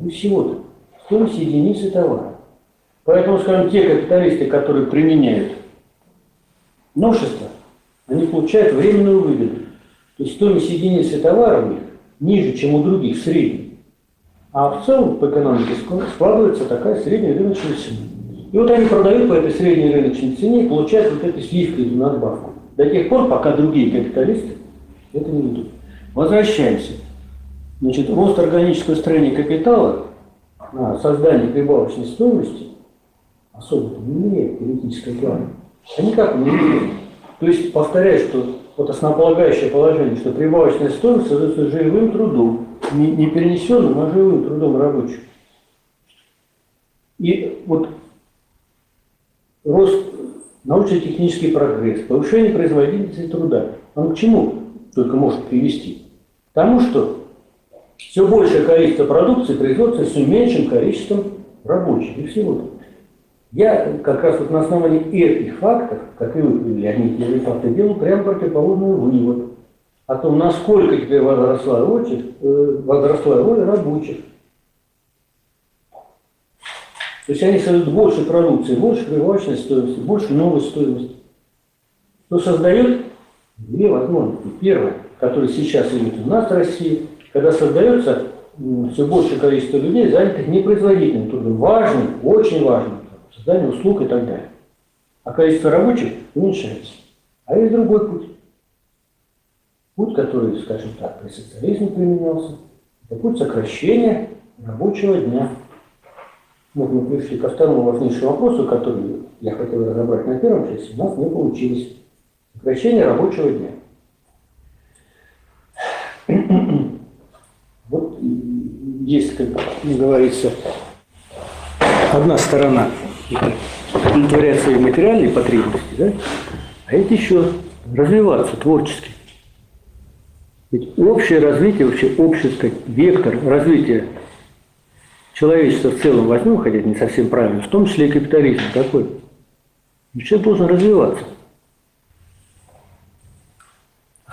Ну всего-то. Стоимость единицы товара. Поэтому, скажем, те капиталисты, которые применяют новшества, они получают временную выгоду. То есть стоимость единицы товара у них ниже, чем у других, средний. А в целом по экономике складывается такая средняя рыночная цена. И вот они продают по этой средней рыночной цене и получают вот эту сливку, эту надбавку. До тех пор, пока другие капиталисты это не ведут. Возвращаемся. Значит, рост органического строения капитала на создание прибавочной стоимости особенно не имеет теоретического плана. А никак не имеет. То есть, повторяю, что вот основополагающее положение, что прибавочная стоимость создается живым трудом, не, не перенесенным, а живым трудом рабочих. И вот рост, научно-технический прогресс, повышение производительности труда, он к чему только может привести? К тому, что все большее количество продукции производится с меньшим количеством рабочих и всего-то. Я как раз вот на основании этих фактов, как и вы же факты, делаю прямо противоположный вывод о том, насколько теперь возросла роль, э, возросла роль рабочих. То есть они создают больше продукции, больше прибавочной стоимости, больше новой стоимости. Что создает две возможности. Первое, которое сейчас имеет у нас в России, когда создается все большее количество людей, занятых непроизводительным трудом, важным, очень важным, создание услуг и так далее. А количество рабочих уменьшается. А есть другой путь. Путь, который, скажем так, при социализме применялся, это путь сокращения рабочего дня. Вот мы пришли ко второму важнейшему вопросу, который я хотел разобрать на первом части, у нас не получилось. Сокращение рабочего дня. <clears throat> Вот есть, как говорится, одна сторона удовлетворять свои материальные потребности, да? а это еще развиваться творчески. Ведь общее развитие, вообще общий сказать, вектор развития человечества в целом возьмем, хотя это не совсем правильно, в том числе и капитализм такой. Человек должен развиваться.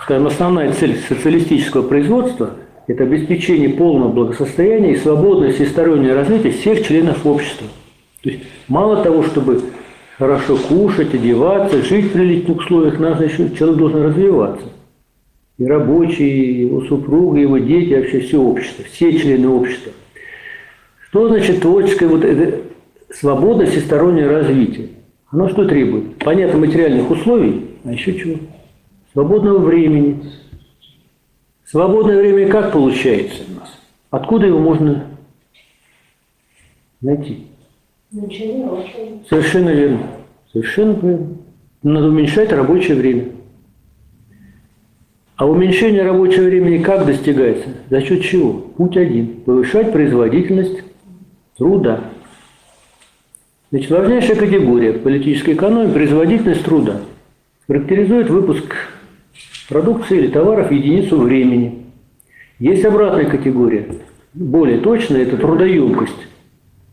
Скажем, основная цель социалистического производства – это обеспечение полного благосостояния и свободное всестороннее развитие всех членов общества. То есть мало того, чтобы хорошо кушать, одеваться, жить в приличных условиях, надо еще человек должен развиваться. И рабочие, и его супруга, его дети, вообще все общество, все члены общества. Что значит творческое вот это свобода, всестороннее развитие? Оно что требует? Понятно, материальных условий, а еще чего? Свободного времени. Свободное время как получается у нас? Откуда его можно найти? Совершенно верно. Совершенно верно. Надо уменьшать рабочее время. А уменьшение рабочего времени как достигается? За счет чего? Путь один. Повышать производительность труда. Значит, важнейшая категория политической экономии – производительность труда. Характеризует выпуск продукции или товаров единицу времени. Есть обратная категория, более точная – это трудоемкость.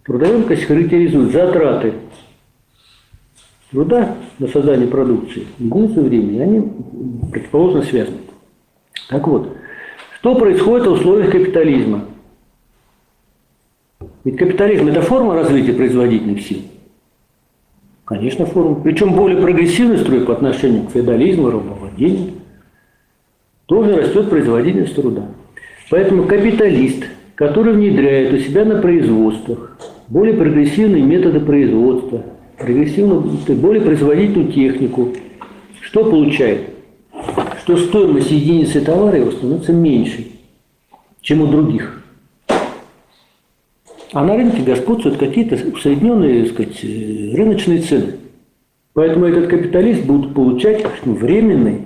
Трудоемкость характеризует затраты труда на создание продукции единицу времени. Они предположно связаны. Так вот, что происходит в условиях капитализма? Ведь капитализм – это форма развития производительных сил. Конечно, форма. Причем более прогрессивный строй по отношению к феодализму, рабовладению. Тоже растет производительность труда. Поэтому капиталист, который внедряет у себя на производствах более прогрессивные методы производства, прогрессивную, более производительную технику, что получает? Что стоимость единицы товара его становится меньше, чем у других. А на рынке господствуют какие-то усредненные, так сказать, э, рыночные цены. Поэтому этот капиталист будет получать временный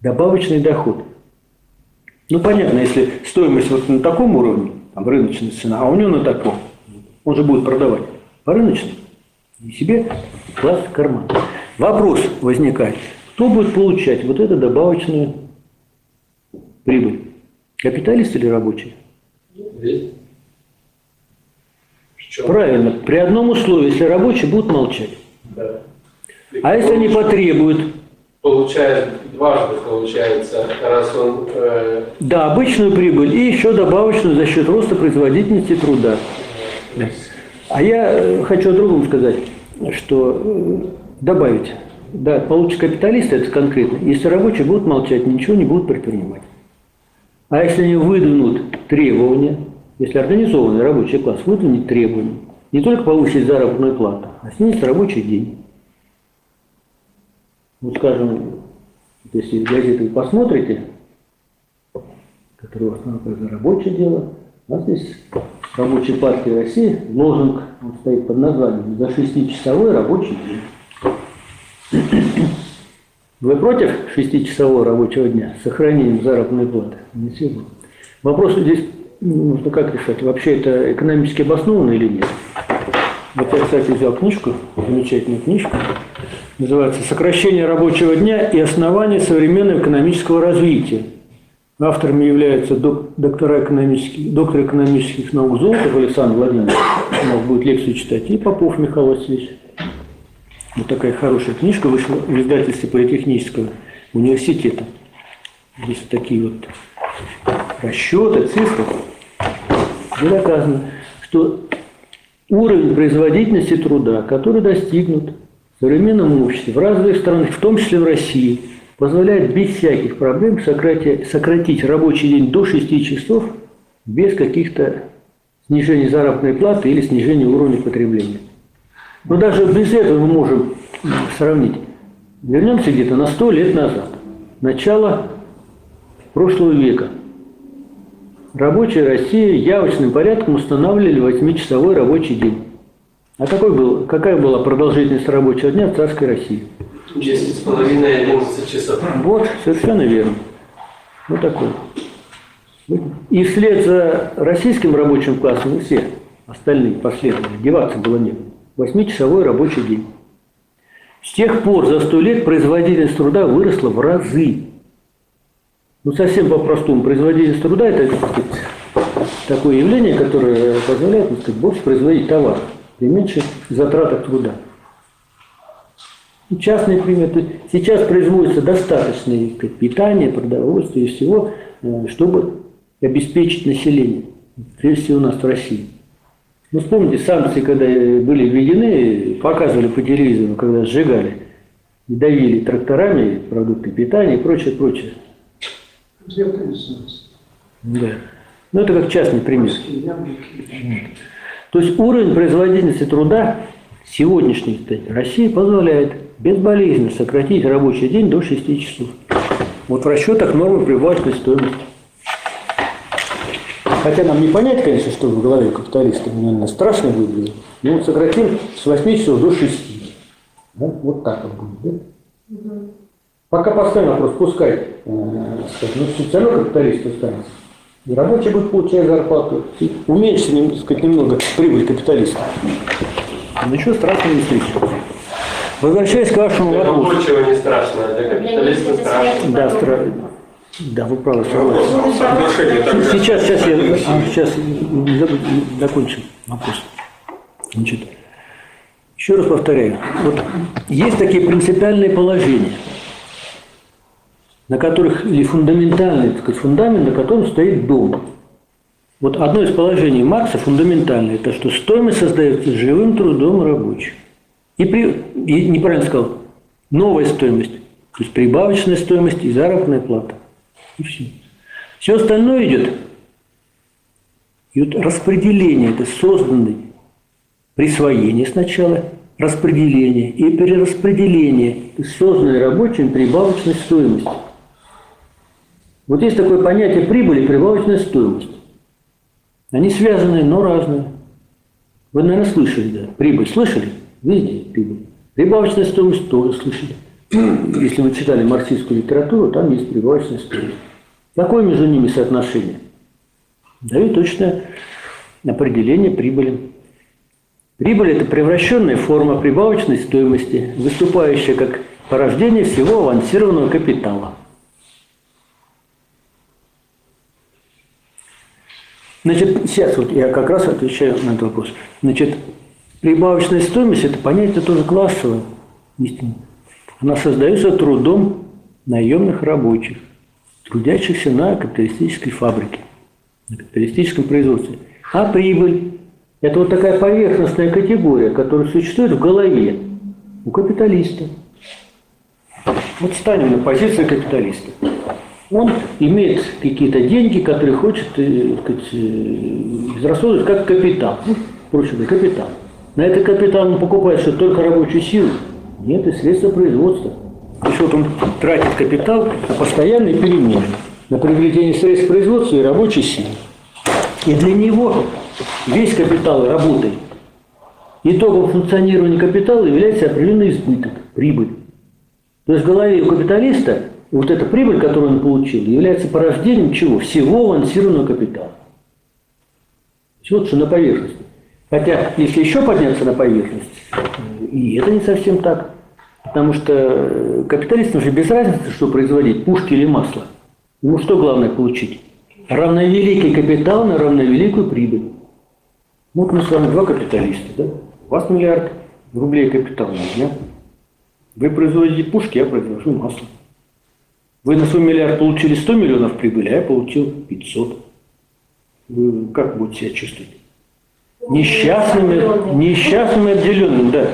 добавочный доход. Ну, понятно, если стоимость вот на таком уровне, там рыночная цена, а у него на таком, он же будет продавать по рыночной и себе класть в карман. Вопрос возникает, кто будет получать вот эту добавочную прибыль? Капиталист или рабочий? Правильно. При одном условии, если рабочие будут молчать. Да. А если они потребуют? Получает, дважды получается, раз он... э, Да, обычную прибыль и еще добавочную за счет роста производительности труда. А я э, хочу о другом сказать, что э, добавить. Да, получит капиталист, это конкретно. Если рабочие будут молчать, ничего не будут предпринимать. А если они выдвинут требования, если организованный рабочий класс выдвинет требования, не только повысить заработную плату, а снизить рабочий день. Вот скажем, если газеты вы посмотрите, которые в основном рабочее дело, у нас здесь рабочей партии России лозунг, он стоит под названием «За шестичасовой рабочий день». Вы против шестичасового рабочего дня с сохранением заработной платы? Сильно. Вопрос здесь нужно как решать? Вообще это экономически обоснованно или нет? Вот я, кстати, взял книжку, замечательную книжку, называется «Сокращение рабочего дня и основания современного экономического развития». Авторами являются док- доктора экономических, доктор экономических наук Золотов Александр Владимирович, нас будет лекцию читать, и Попов Михаил Васильевич. Вот такая хорошая книжка вышла в издательстве Политехнического университета. Здесь такие вот расчеты, цифры. Где доказано, что уровень производительности труда, который достигнут в современном обществе, в разных странах, в том числе в России, позволяет без всяких проблем сократить, сократить рабочий день до 6 часов без каких-то снижений заработной платы или снижения уровня потребления. Но даже без этого мы можем сравнить. Вернемся где-то на 100 лет назад. Начало прошлого века. Рабочая Россия явочным порядком устанавливали 8-часовой рабочий день. А какой был, какая была продолжительность рабочего дня в царской России? 10 с половиной 11 часов. Вот, совершенно верно. Вот такой. И вслед за российским рабочим классом все остальные последовали, деваться было некуда. Восьмичасовой рабочий день. С тех пор за сто лет производительность труда выросла в разы. Ну, совсем по-простому, производительность труда – это так сказать, такое явление, которое позволяет так сказать, больше производить товар при меньших затратах труда. И частные примеры. Сейчас производится достаточное питание, продовольствие и всего, э, чтобы обеспечить население. Прежде всего у нас в России. Ну, вспомните, санкции, когда были введены, показывали по телевизору, когда сжигали и давили тракторами продукты питания и прочее, прочее. Да. Ну, это как частный пример. То есть уровень производительности труда сегодняшней кстати, России позволяет безболезненно сократить рабочий день до 6 часов. Вот в расчетах нормы прибавочной стоимости. Хотя нам не понять, конечно, что в голове капиталиста, наверное, страшно выглядит. Но вот сократим с 8 часов до 6. Да? Вот так вот будет. Да? Пока поставим вопрос, пускай, э, сказать, ну, равно капиталист останется. И рабочий будет получать зарплату. И уменьшится, нем- так сказать, немного прибыль капиталиста. Ничего страшного не встретится. Возвращаясь к вашему Для вопросу. рабочего не страшно, а для капиталиста страшно. Да, стра- да, вы правы, согласен. Сейчас, сейчас я а, сейчас закончим вопрос. Значит, еще раз повторяю. Вот есть такие принципиальные положения, на которых, или фундаментальный, так сказать, фундамент, на котором стоит дом. Вот одно из положений Маркса фундаментальное, это что стоимость создается живым трудом рабочих. И, при, и неправильно сказал, новая стоимость, то есть прибавочная стоимость и заработная плата. И все. Все остальное идет. И вот распределение, это созданное присвоение сначала, распределение и перераспределение, созданной рабочим прибавочной стоимости. Вот есть такое понятие прибыли и прибавочная стоимость. Они связаны, но разные. Вы, наверное, слышали, да? Прибыль слышали? Везде прибыль. Прибавочная стоимость тоже слышали. <clears throat> Если вы читали марксистскую литературу, там есть прибавочная стоимость. Какое между ними соотношение? Даю точное определение прибыли. Прибыль – это превращенная форма прибавочной стоимости, выступающая как порождение всего авансированного капитала. Значит, сейчас вот я как раз отвечаю на этот вопрос. Значит, прибавочная стоимость – это понятие тоже классовое. Истинно. Она создается трудом наемных рабочих, трудящихся на капиталистической фабрике, на капиталистическом производстве. А прибыль – это вот такая поверхностная категория, которая существует в голове у капиталиста. Вот станем на позиции капиталиста. Он имеет какие-то деньги, которые хочет э, сказать, э, израсходовать как капитал. Ну, проще говоря, капитал. На этот капитал он покупает что только рабочую силу. Нет, и средства производства. Есть вот он тратит капитал на постоянные перемены, на приобретение средств производства и рабочей силы. И для него весь капитал работает. Итогом функционирования капитала является определенный избыток, прибыль. То есть в голове у капиталиста вот эта прибыль, которую он получил, является порождением чего? Всего авансированного капитала. Все, что на поверхности. Хотя, если еще подняться на поверхность, и это не совсем так. Потому что капиталистам же без разницы, что производить, пушки или масло. Ему что главное получить? Равновеликий капитал на равновеликую прибыль. Вот мы с вами два капиталиста, да? У вас миллиард рублей капитал у меня. Вы производите пушки, я произвожу масло. Вы на свой миллиард получили 100 миллионов прибыли, а я получил 500. Вы как будете себя чувствовать? Несчастными, несчастными отделенным, да.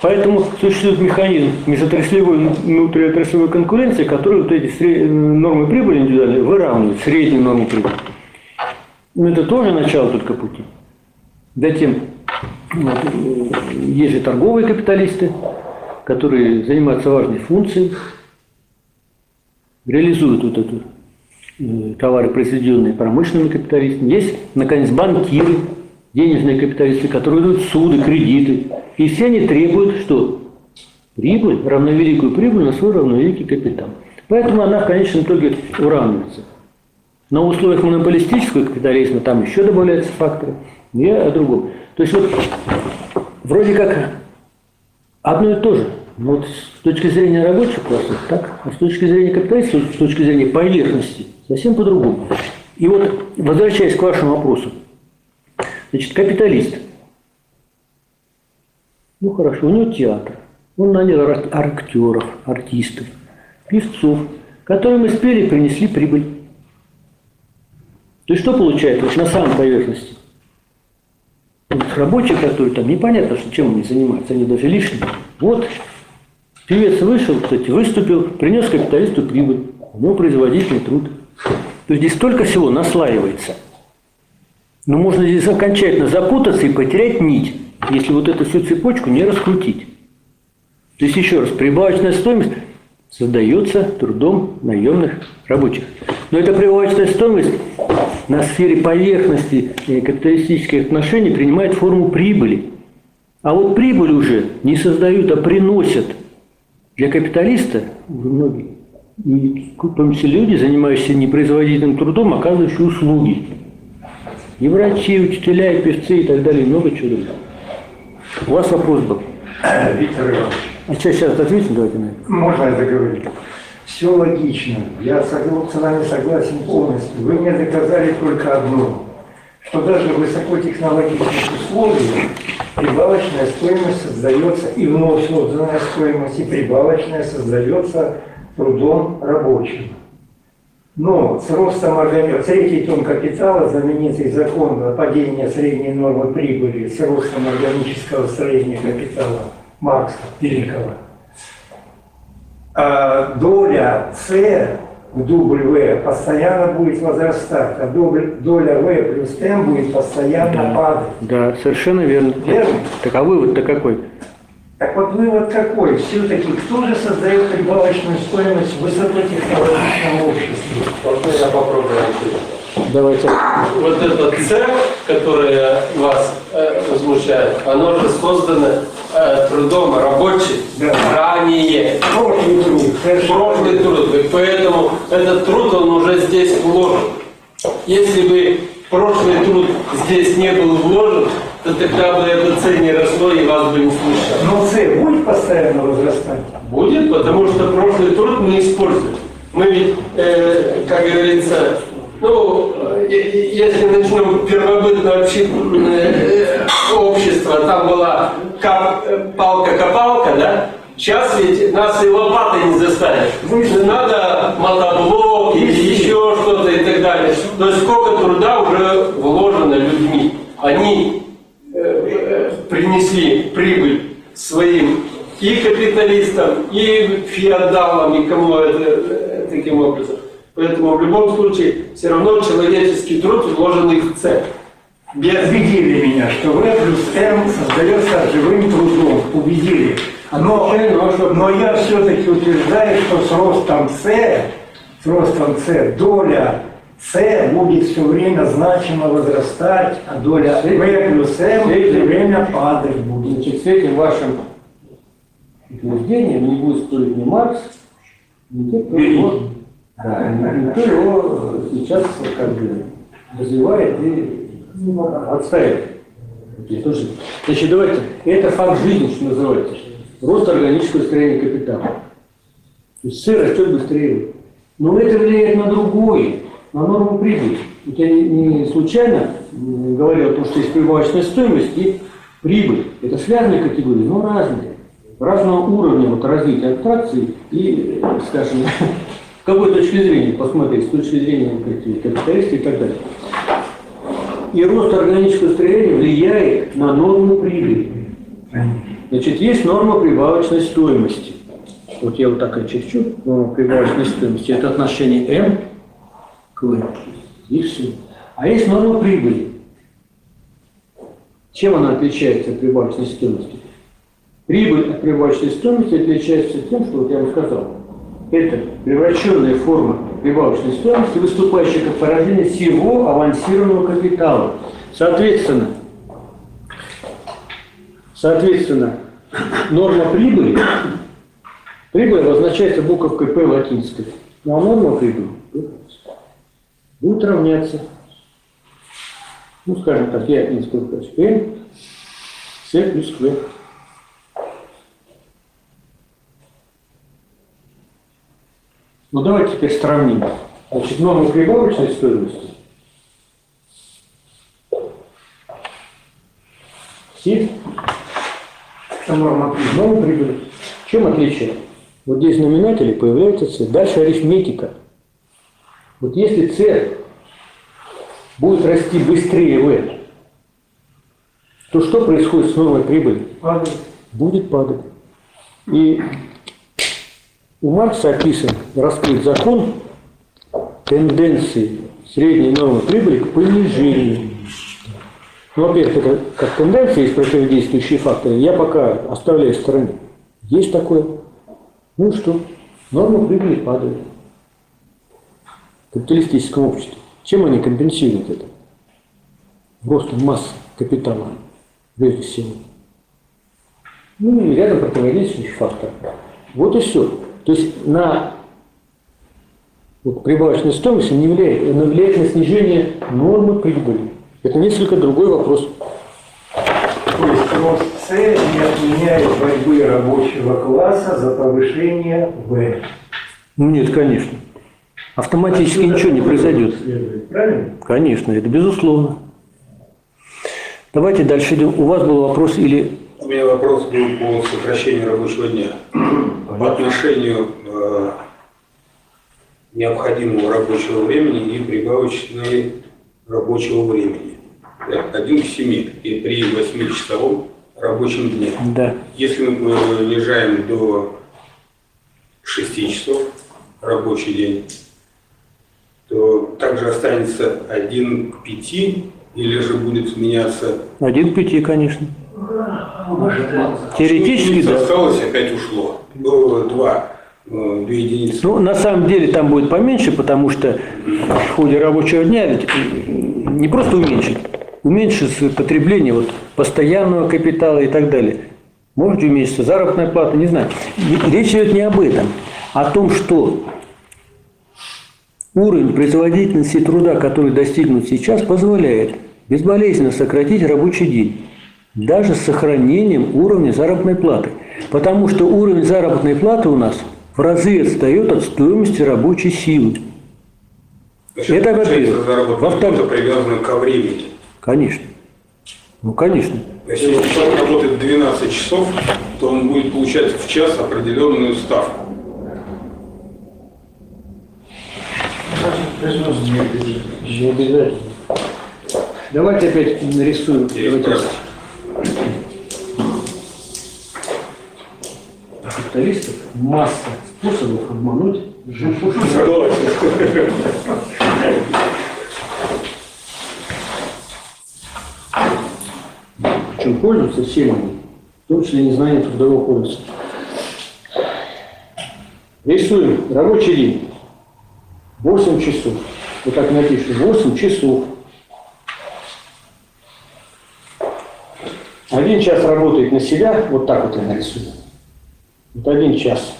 Поэтому существует механизм межотраслевой внутриотраслевой конкуренции, который вот эти сре- нормы прибыли индивидуальные выравнивает, среднюю норму прибыли. Но это тоже начало только пути. Затем вот, э, есть же торговые капиталисты, которые занимаются важной функцией, реализуют вот эту э, товары, произведенные промышленными капиталистами. Есть, наконец, банкиры, денежные капиталисты, которые дают суды, кредиты. И все они требуют что? Прибыль, равновеликую прибыль на свой равновеликий капитал. Поэтому она в конечном итоге уравнивается. В условиях монополистического капитализма там еще добавляются факторы. Я о другом. То есть вот вроде как одно и то же. Но вот с точки зрения рабочих классов, так, а с точки зрения капиталистов, с точки зрения поверхности, совсем по-другому. И вот, возвращаясь к вашему вопросу, значит, капиталист, ну хорошо, у него театр, он нанял ар- актеров, артистов, певцов, которым и спели и принесли прибыль. То есть что получается вот на самой поверхности? Вот рабочие, которые там, непонятно, чем они занимаются, они даже лишние. Вот, певец вышел, кстати, выступил, принес капиталисту прибыль, у него производительный труд. То есть здесь столько всего наслаивается. Но можно здесь окончательно запутаться и потерять нить, если вот эту всю цепочку не раскрутить. То есть еще раз, прибавочная стоимость создается трудом наемных рабочих. Но эта прибавочная стоимость на сфере поверхности капиталистических отношений принимает форму прибыли. А вот прибыль уже не создают, а приносят для капиталиста, уже многие, И в том числе люди, занимающиеся непроизводительным трудом, оказывающие услуги. И врачи, и учителя, и певцы, и так далее, и много чего другого. У вас вопрос был. Виктор Иванович, А что, сейчас ответим, давайте на это. можно я договорить? Все логично. Я с вами согласен полностью. Вы мне доказали только одно, что даже в высокотехнологичных условиях прибавочная стоимость создается и вновь созданная стоимость, и прибавочная создается трудом рабочим. Но с ростом организма, третий том капитала, знаменитый закон падения средней нормы прибыли с ростом органического строения капитала Маркса Великого, а доля С в W постоянно будет возрастать, а доля доля В плюс М будет постоянно падать. Да, совершенно верно. Верно. Так а вывод-то какой? Так вот вывод какой? Все-таки кто же создает прибавочную стоимость в высокотехнологичном обществе? Можно я попробую ответить? Давайте. Вот этот цех, который вас э, возмущает, оно же создано э, трудом рабочих Да. ранее. Прошлый труд. Прошлый труд. И поэтому этот труд, он уже здесь вложен. Если бы прошлый труд здесь не был вложен, то тогда бы это цена не росло и вас бы не слышало. Но С будет постоянно возрастать? Будет, потому что прошлый труд мы используем. Мы ведь, э, как говорится, ну, э, если начнем первобытное э, общество, там была палка-копалка, да? Сейчас ведь нас и лопатой не заставишь. Надо мотоблок или еще что-то и так далее. То есть сколько труда уже вложено людьми. Они принесли прибыль своим и капиталистам, и феодалам, и кому это э, таким образом. Поэтому в любом случае все равно человеческий труд вложенный в цель. Без Убедили меня, что В плюс М создается живым трудом. Убедили. Но, но я все-таки утверждаю, что с ростом С, с ростом С, доля С будет все время значимо возрастать, а доля В плюс М все время падать будет. Значит, с этим вашим утверждением не будет спорить ни Маркс, ни те, кто его, да, ни- никто его сейчас как бы развивает и отстаивает. Значит, давайте, это факт жизни, что называется. Рост органического строения капитала. То есть сыр растет быстрее. Но это влияет на другой, на норму прибыли. Вот я не, случайно говорил о том, что есть прибавочная стоимость и прибыль. Это связанные категории, но разные. Разного уровня вот, развития абстракции и, э, скажем, <laughs> с какой точки зрения посмотреть, с точки зрения как, капиталиста и так далее. И рост органического строения влияет на норму прибыли. Значит, есть норма прибавочной стоимости. Вот я вот так очерчу, норма прибавочной стоимости. Это отношение М И все. А есть норма прибыли. Чем она отличается от прибавочной стоимости? Прибыль от прибавочной стоимости отличается тем, что вот я вам сказал. Это превращенная форма прибавочной стоимости, выступающая как порождение всего авансированного капитала. Соответственно, соответственно, норма прибыли, прибыль обозначается буковкой П латинской, ну а норма прибыли будет равняться, ну скажем так, я не скажу, N, С плюс В. Ну давайте теперь сравним. Значит, норма прибавочной стоимости. Это норма прибыли. прибыли. Чем отличие? Вот здесь знаменатели появляется С. Дальше арифметика. Вот если С будет расти быстрее В, то что происходит с новой прибылью? Падает. будет падать. И у Маркса описан раскрыт закон тенденции средней нормы прибыли к понижению. Ну, во-первых, это как тенденция, есть противодействующие факторы, я пока оставляю в стороне. Есть такое. Ну и что? Норма прибыли падает. Капиталистическом обществе. Чем они компенсируют это? Ростом массы капитала, прежде всего. Ну и рядом противодействующий фактор. Вот и все. То есть на Вот прибавочная стоимость не влияет, она влияет на снижение нормы прибыли. Это несколько другой вопрос. То есть рост С не отменяет борьбы рабочего класса за повышение В. Ну, Нет, конечно. Автоматически ничего не произойдет. Правильно? Конечно, это безусловно. Давайте дальше идем. У вас был вопрос или... У меня вопрос был по сокращению рабочего дня. По отношению э, необходимого рабочего времени и прибавочной рабочего времени. Так, Один к семи и при 8-часовом рабочем дне. Да. Если мы понижаем до 6 часов рабочий день, то также останется 1 к 5 или же будет меняться Один к пяти, конечно. Теоретически, да. осталось, опять ушло. Было два, э, две единицы. Ну, на самом деле там будет поменьше, потому что в ходе рабочего дня ведь не просто уменьшить, уменьшится потребление вот, постоянного капитала и так далее. Может уменьшиться заработная плата, не знаю. Речь идет не об этом, а о том, что уровень производительности труда, который достигнут сейчас, позволяет безболезненно сократить рабочий день, даже с сохранением уровня заработной платы. Потому что уровень заработной платы у нас в разы отстает от стоимости рабочей силы. Значит, Это во-первых. Во-вторых. привязана ко времени. Конечно. Ну, конечно. Если человек работает 12 часов, то он будет получать в час определенную ставку. Не обязательно. Давайте опять нарисуем. Давайте. Капиталистов масса способов обмануть жертву. Причем пользуются всем они, в том числе незнанием трудового кодекса. Рисуем рабочий день. 8 часов. Вот так напишем. 8 часов. Один час работает на себя, вот так вот я нарисую. Вот один час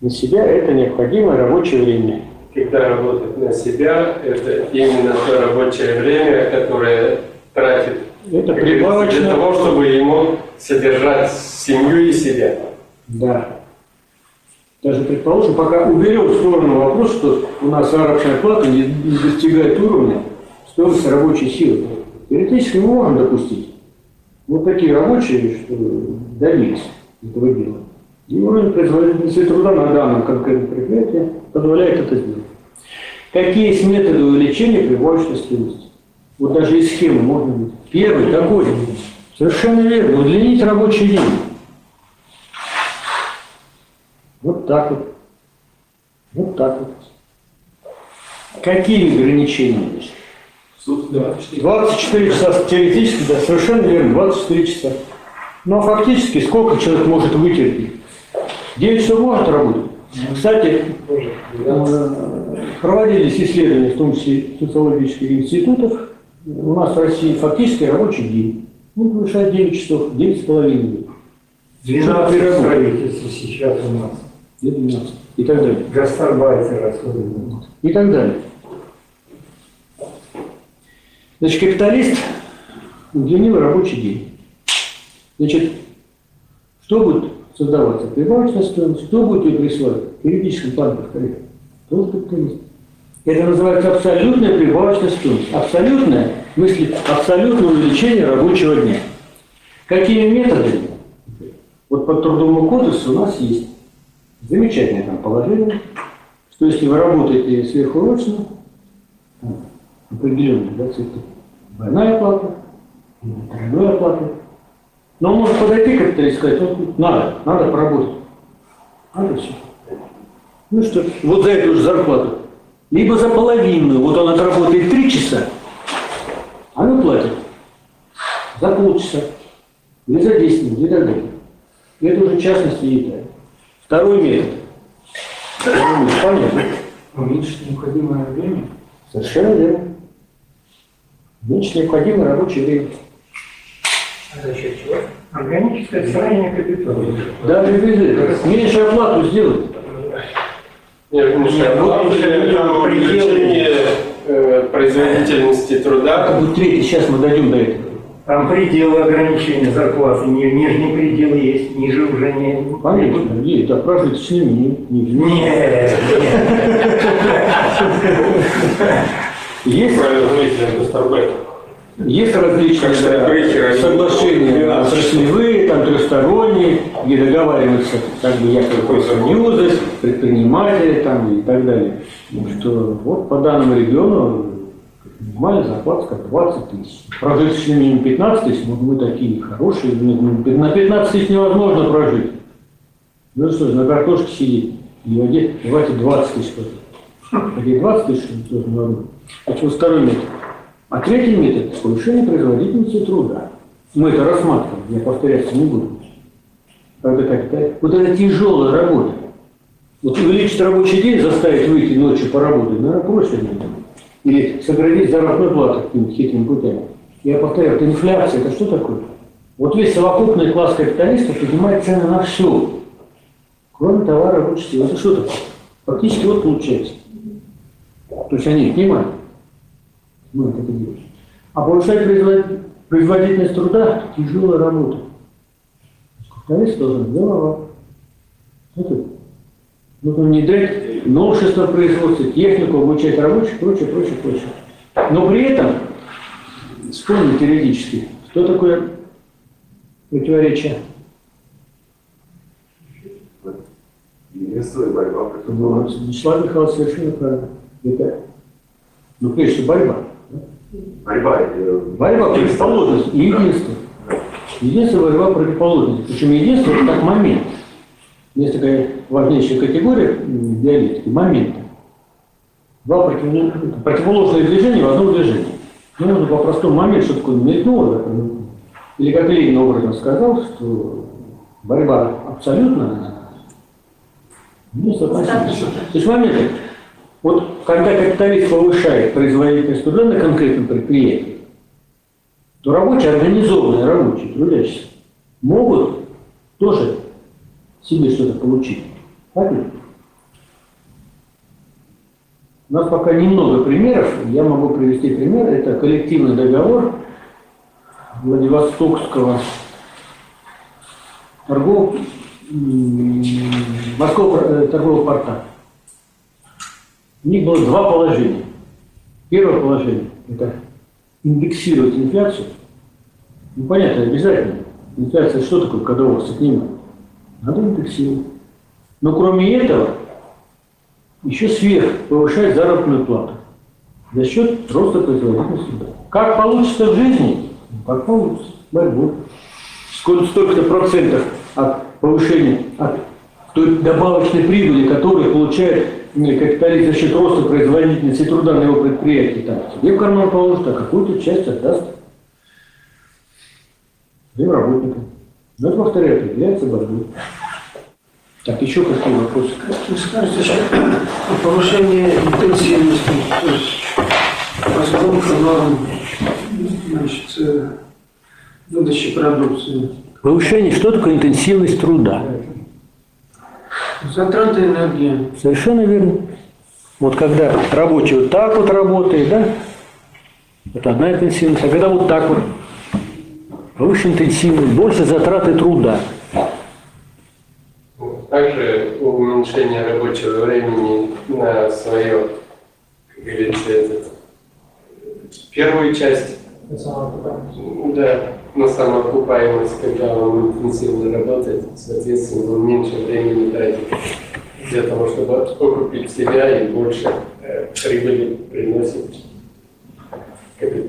на себя – это необходимое рабочее время. Когда работает на себя, это именно то рабочее время, которое тратит Это говорится, для прибавочно. того, чтобы ему содержать семью и себя. Да. Даже предположим, пока уберем в сторону вопрос, что у нас заработная плата не, не достигает уровня стоимости рабочей силы. Теоретически мы можем допустить. Вот такие рабочие, что добились этого дела. И уровень производительности труда на данном конкретном предприятии позволяет это сделать. Какие есть методы увеличения прибавочной стоимости? Вот даже из схемы можно быть. Первый такой. Совершенно верно. Удлинить рабочий день. Вот так вот. Вот так вот. Какие ограничения есть? 24 часа теоретически, да, совершенно верно, 24 часа. Ну а фактически сколько человек может вытерпеть? 9 часов может работать. Кстати, э, проводились исследования, в том числе социологических институтов. У нас в России фактически рабочий день. Ну, превышает 9 часов, 9 с половиной. 12 строительств сейчас у нас. Где 12? И так далее. Гастарбайтеры расходуют. и так далее. Значит, капиталист удлинил рабочий день. Значит, что будет создаваться? Прибавочная стоимость. Кто будет ее присваивать? В юридическом плане, повторяю. Тоже капиталист. Это называется абсолютная прибавочная стоимость. Абсолютная, в смысле, абсолютное увеличение рабочего дня. Какими методами? Вот по трудовому кодексу у нас есть замечательное там положение, что если вы работаете сверхурочно, определенные да, цифры, двойная оплата, тройная оплата. Но он может подойти к капиталисту и сказать, вот надо, надо поработать. Надо все. Ну что, вот за эту же зарплату. Либо за половинную, вот он отработает три часа, а мы платим за полчаса, или за 10 минут, и так далее. И это уже частности и. Второй метод. Второй метод, Понятно. Уменьшить необходимое время. Совершенно верно. Меньше необходимо рабочее время. А за счет чего? Органическое строение капитала. Даже без. Меньше оплату сделать. Нет, ну, это пределы. увеличение э, производительности труда. Это будет третий, сейчас мы дойдем до этого. Там пределы ограничения зарплаты, ни- нижний предел есть, ниже уже не... Конечно, есть, да, прожиточный минимум. Нет, Есть Правильно заметили, мистер Бек. Есть различные да, соглашения не надо. отраслевые, там трехсторонние, где договариваются как бы якобы профсоюзы, предприниматели там и так далее. Что вот по данному региону минимальная зарплата как 20 тысяч. Прожиточный минимум 15 тысяч, вот мы такие хорошие, ну, на 15 тысяч невозможно прожить. Ну что ж, на картошке сидит, и воде, давайте 20 тысяч платить. Такие 20 тысяч, что тоже невозможно. Это вот второй метод. А третий метод – повышение производительности труда. Мы это рассматриваем, я повторяться не буду. Правда, как это? Вот это тяжелая работа. Вот увеличить рабочий день, заставить выйти ночью поработать, наверное, проще метод. Или сократить заработную плату каким-то хитрым путем. Я повторяю, это инфляция, это что такое? Вот весь совокупный класс капиталистов поднимает цены на все, кроме товара и рабочей силы. Это что такое? Фактически вот получается. То есть они понимают. Ну, это делать. А повышать производ- производительность труда – тяжелая работа. Капиталист должен деловать. Это нужно внедрять новшества в производстве, технику, обучать рабочих, прочее, прочее, прочее. Но при этом, вспомни теоретически, что такое противоречие? Единство и борьба Ну, Вячеслав Михайлович совершенно правильно. Это, ну, всего, борьба. борьба. э, Борьба противоположности и единство. Единство борьба противоположности. Причем единство это как момент. Есть такая важнейшая категория диалектике – момент. Два против- противоположные движения в одном движении. Ну, можно по-простому момент, что такое там, или как Ленин образно сказал, что борьба абсолютно не соотносительна. То есть моменты. Вот когда капиталист повышает производительность труда на конкретном предприятии, то рабочие, организованные рабочие, трудящиеся, могут тоже себе что-то получить. Так ли? У нас пока немного примеров. Я могу привести пример. Это коллективный договор Владивостокского торгов, м, морского э, торгового порта. У них было два положения. Первое положение – это индексировать инфляцию. Ну, понятно, обязательно. Инфляция что такое, когда у вас отнимают? Надо индексировать. Но кроме этого, еще сверх повышать заработную плату за счет роста производительности. Как получится в жизни? Как получится. Борьбой. Сколько, столько-то процентов от повышения, от той добавочной прибыли, которую получает капиталист за счет роста производительности труда на его предприятии, там, себе в карман положит, а какую-то часть отдаст своим работникам. Но повторяю, определяется борьбой. Так, еще какие вопросы? Как вы скажете, что повышение интенсивности, то есть разгонка норм, значит, э, выдачи продукции, Повышение, что такое интенсивность труда? затраты энергии, Совершенно верно. Вот когда рабочий вот так вот работает, да, это одна интенсивность, а когда вот так вот, повыше интенсивность, больше затраты труда. Также уменьшение рабочего времени на свое, как говорится, этот, первую часть, да, на самоокупаемость, когда он интенсивно работает, соответственно, он меньше времени тратит для того, чтобы окупить себя и больше э, прибыли приносит капитал.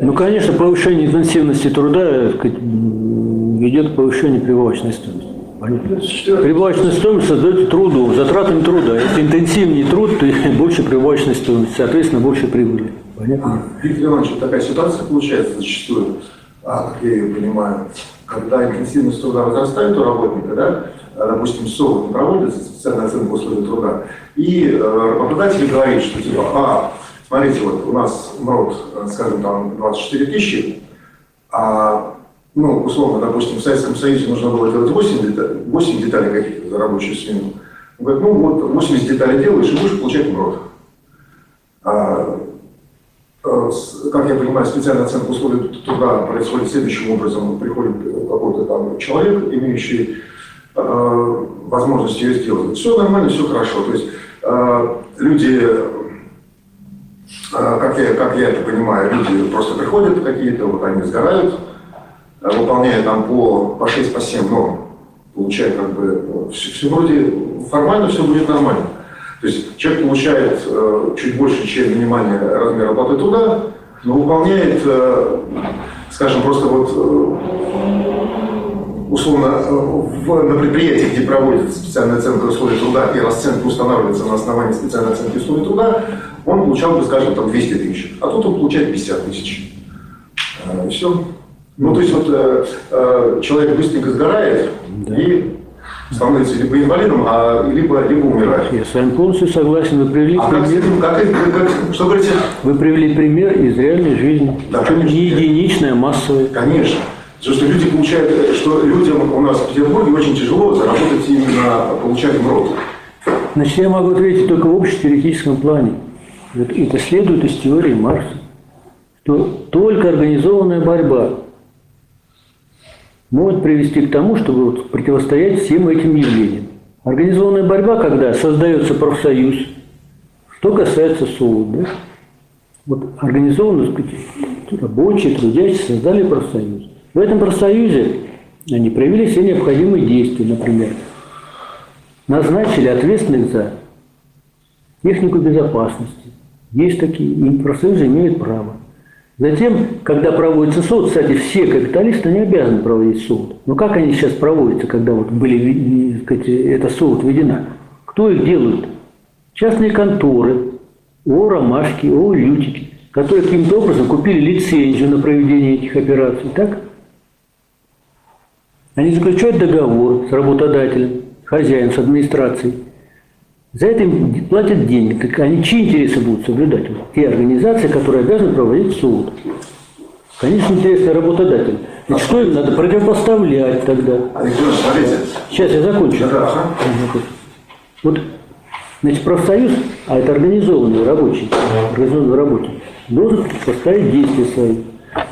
Ну, конечно, повышение интенсивности труда так сказать, ведет к повышению прибавочной стоимости. Понятно? Прибавочная стоимость создает труду, затратами труда. Если интенсивнее труд, то <laughs> больше прибавочной стоимости, соответственно, больше прибыли. Понятно? Виктор Иванович, такая ситуация получается зачастую, а, как я ее понимаю, когда интенсивность труда возрастает у работника, да, а, допустим, СОВ не проводится, специальная оценка условий труда, и э, работодатель говорит, что типа, а, смотрите, вот у нас э, скажем, там 24 тысячи, а, ну, условно, допустим, в Советском Союзе нужно было делать 8, деталей, 8 деталей каких-то за рабочую смену, Говорит, ну вот 80 деталей делаешь и будешь получать МРОД. А, э, как я понимаю, специальная оценка условий труда происходит следующим образом. Приходит какой-то там человек, имеющий э, возможность ее сделать. Все нормально, все хорошо. То есть э, люди, э, как, я, как я это понимаю, люди просто приходят какие-то, вот они сгорают, э, выполняя там по, по 6, по 7 норм, получая как бы, все, вроде формально все будет нормально. То есть человек получает э, чуть больше, чем минимальный размер оплаты труда, но выполняет, э, скажем, просто вот э, условно э, в- на предприятии, где проводится специальная оценка условий труда и расценка устанавливается на основании специальной оценки условий труда, он получал бы, скажем, там 200 тысяч, а тут он получает 50 тысяч. Э, все. Ну, то есть вот э, э, человек быстренько сгорает и становится либо инвалидом, а, либо, либо умирает. Я с вами полностью согласен. Вы привели А пример, как, как- как- что говорите? вы привели пример из реальной жизни. Да, Причем конечно. не единичная, а массовая. Конечно. Потому что люди получают, э, что людям у нас в Петербурге очень тяжело заработать именно получать МРОД. Значит, я могу ответить только в общетеоретическом плане. Вот Это следует из теории Маркса, что только организованная борьба может привести к тому, чтобы противостоять всем этим явлениям. Организованная борьба, когда создается профсоюз, что касается СОУ, да? Вот организованно, рабочие, трудящие создали профсоюз. В этом профсоюзе они проявили все необходимые действия, например, назначили ответственных за технику безопасности. Есть такие, и профсоюзы имеют право. Затем, когда проводится суд, кстати, все капиталисты не обязаны проводить суд. Но как они сейчас проводятся, когда вот были, так сказать, эта суд введена? Кто их делает? Частные конторы, ООО «Ромашки», ООО «Лютики», которые каким-то образом купили лицензию на проведение этих операций, так? Они заключают договор с работодателем, хозяин, с администрацией. За это им платят деньги. Так они чьи интересы будут соблюдать? Вот те организации, которые обязаны проводить суд. Конечно, интересы работодателя. Значит, что им надо противопоставлять тогда? Смотрите. Сейчас я закончу. Да, ага. Вот, значит, профсоюз, а это организованный рабочий, организованный рабочий, должен поставить действия свои.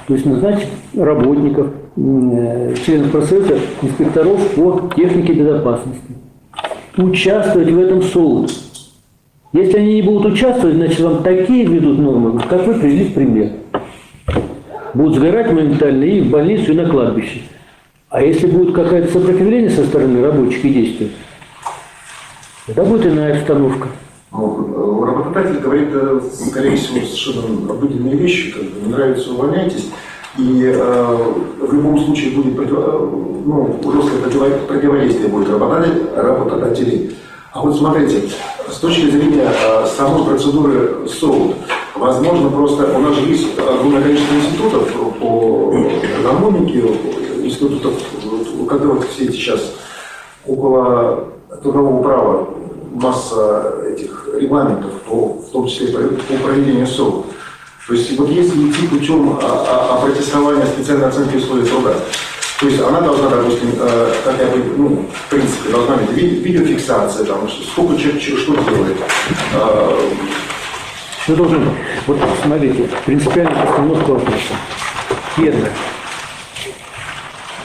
То есть назначить работников, э, членов профсоюза, инспекторов по технике безопасности. Участвовать в этом суд. Если они не будут участвовать, значит, вам такие введут нормы, как вы привели в пример. Будут сгорать моментально и в больницу, и на кладбище. А если будет какое-то сопротивление со стороны рабочих и действий, тогда будет иная обстановка. Ну, Работодатель говорит, скорее всего, совершенно обыденные вещи, как бы нравится, увольняйтесь. И э, в любом случае будет э, ну, жесткое противо- противодействие будет работодателей. А вот смотрите, с точки зрения э, самой процедуры СОУД, возможно, просто у нас же есть огромное количество институтов по экономике, институтов, когда вот все эти сейчас около трудового права масса этих регламентов, по, в том числе по, по проведению СОУ. То есть вот если идти путем а, а, опротестования специальной оценки условий труда, то есть она должна, допустим, э, как я бы, ну, в принципе, должна быть ви- видеофиксация, там, сколько человек что делает. Э, должно быть? Вот смотрите, принципиальная постановка вопроса. Первое.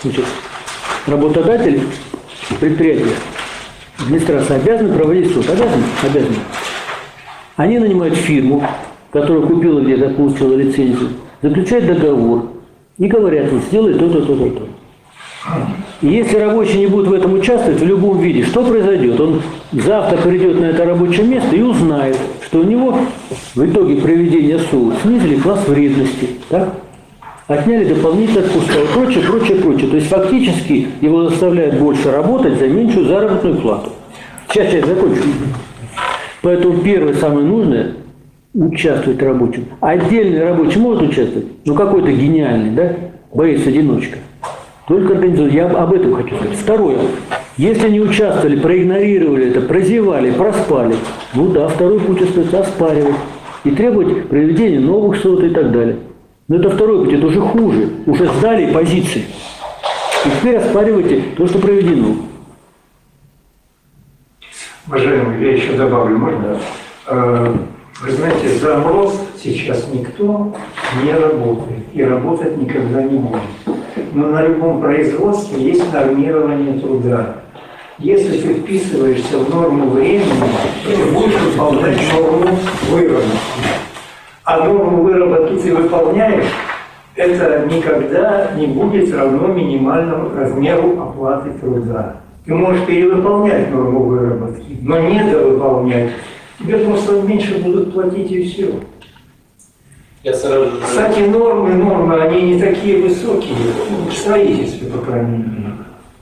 Значит, работодатель, предприятие, администрация обязаны проводить суд. Обязаны? Обязаны. Они нанимают фирму, которая купила где-то, получила лицензию, заключают договор и говорят, вот сделай то-то, то-то, то. И если рабочий не будет в этом участвовать в любом виде, что произойдет? Он завтра придет на это рабочее место и узнает, что у него в итоге проведения СУ снизили класс вредности, так? отняли дополнительное отпуска и прочее, прочее, прочее. То есть фактически его заставляют больше работать за меньшую заработную плату. Сейчас я закончу. Поэтому первое, самое нужное – участвовать рабочим. Отдельный рабочий может участвовать, ну какой-то гениальный, да, боец-одиночка. Только организовать. Я об этом хочу сказать. Второе. Если не участвовали, проигнорировали это, прозевали, проспали, ну да, второй путь остается оспаривать и требовать проведения новых суд и так далее. Но это второй путь, это уже хуже. Уже сдали позиции. И теперь оспаривайте то, что проведено. Уважаемый, я еще добавлю, можно? Э, Вы знаете, за рост сейчас никто не работает и работать никогда не будет. Но на любом производстве есть нормирование труда. Если ты вписываешься в норму времени, ты будешь выполнять норму выработки. А норму выработки ты выполняешь, это никогда не будет равно минимальному размеру оплаты труда. Ты можешь перевыполнять норму выработки, но не довыполнять. Тебе просто меньше будут платить и все. Я сразу же... Кстати, нормы, нормы, они не такие высокие, в строительстве, по крайней мере.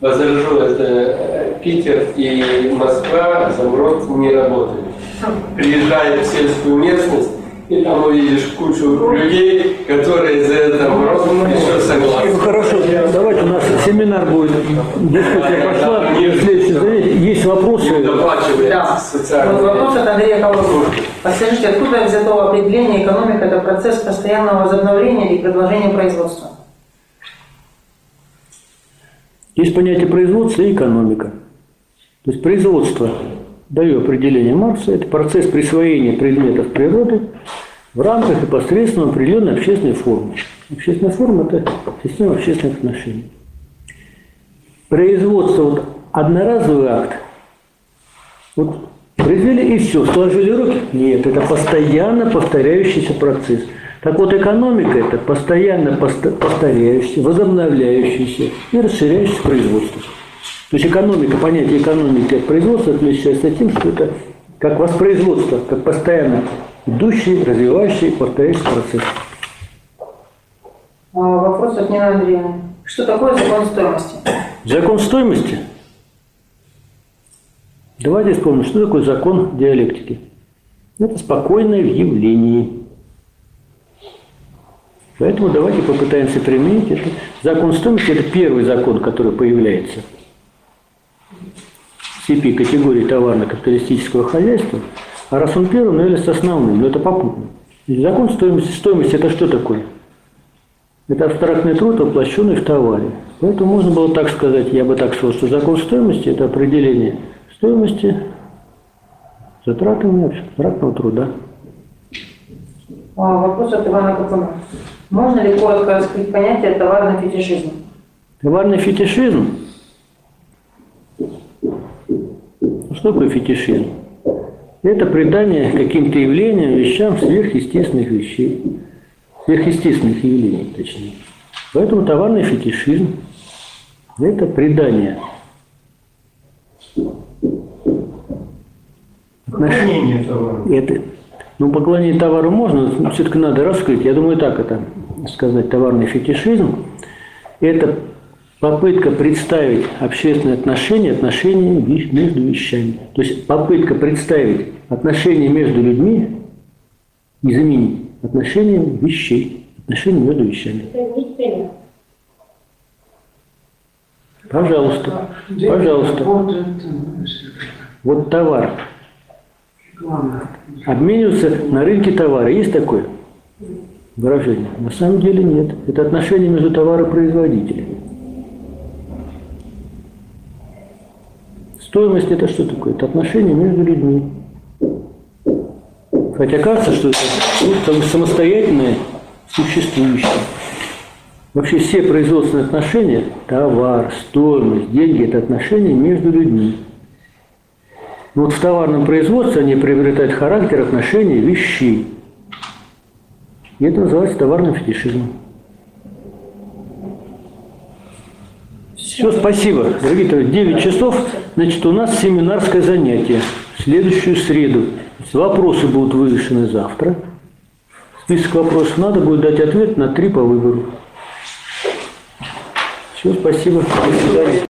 Возражу, это э, Питер и Москва замрот не работают. Приезжаешь в сельскую местность, и там увидишь кучу людей, которые за это мороз еще Ну, согласны. хорошо, давайте у нас семинар будет, дискуссия пошла. Есть вопросы? Доплачивает Да. Вот вопрос от Андрея Колосова. Подскажите, откуда взято определение экономика – это процесс постоянного возобновления или продолжения производства? Есть понятие производства и экономика. То есть производство, даю определение Маркса, это процесс присвоения предметов природы в рамках и посредством определенной общественной формы. Общественная форма – это система общественных отношений. Производство, вот одноразовый акт, вот произвели и все, сложили руки? Нет, это постоянно повторяющийся процесс. Так вот, экономика – это постоянно повторяющийся, возобновляющийся и расширяющийся производство. То есть экономика, понятие экономики от производства отличается тем, что это как воспроизводство, как постоянно идущий, развивающий, повторяющийся процесс. А, Вопрос от Нины Андреевны. Что такое закон стоимости? Закон стоимости. Давайте вспомним, что такое закон диалектики. Это спокойное в явлении. Поэтому давайте попытаемся применить это. Закон стоимости – это первый закон, который появляется в цепи категории товарно-капиталистического хозяйства. А раз он первым, он является основным, но это попутно. Закон стоимости, стоимости – это что такое? Это абстрактный труд, воплощенный в товаре. Поэтому можно было так сказать, я бы так сказал, что закон стоимости – это определение стоимости затратами абстрактного труда. А, Вопрос от Ивана Копына. Можно ли коротко раскрыть понятие товарный фетишизм? Товарный фетишизм. Ну, Что такое фетишизм? Это придание каким-то явлениям, вещам сверхъестественных вещей. Сверхъестественных явлений, точнее. Поэтому товарный фетишизм – это придание Поклонение товару. Это, ну, поклонение товару можно, но все-таки надо раскрыть. Я думаю, так это сказать, товарный фетишизм. Это попытка представить общественные отношения, отношения между вещами. То есть попытка представить отношения между людьми и заменить отношениями вещей, отношения между вещами. Пожалуйста, пожалуйста. Вот товар. Главное. Обмениваться на рынке товара. Есть такое выражение? На самом деле нет. Это отношение между товаропроизводителями. Стоимость это что такое? Это отношение между людьми. Хотя кажется, что это самостоятельное существующее. Вообще все производственные отношения, товар, стоимость, деньги – это отношения между людьми. Но вот в товарном производстве они приобретают характер отношений вещей. И это называется товарным фетишизмом. Все, спасибо. Дорогие товарищи, 9 часов, значит, у нас семинарское занятие в следующую среду. Вопросы будут вывешены завтра. Список вопросов надо будет дать ответ на три по выбору. Все, спасибо. До свидания.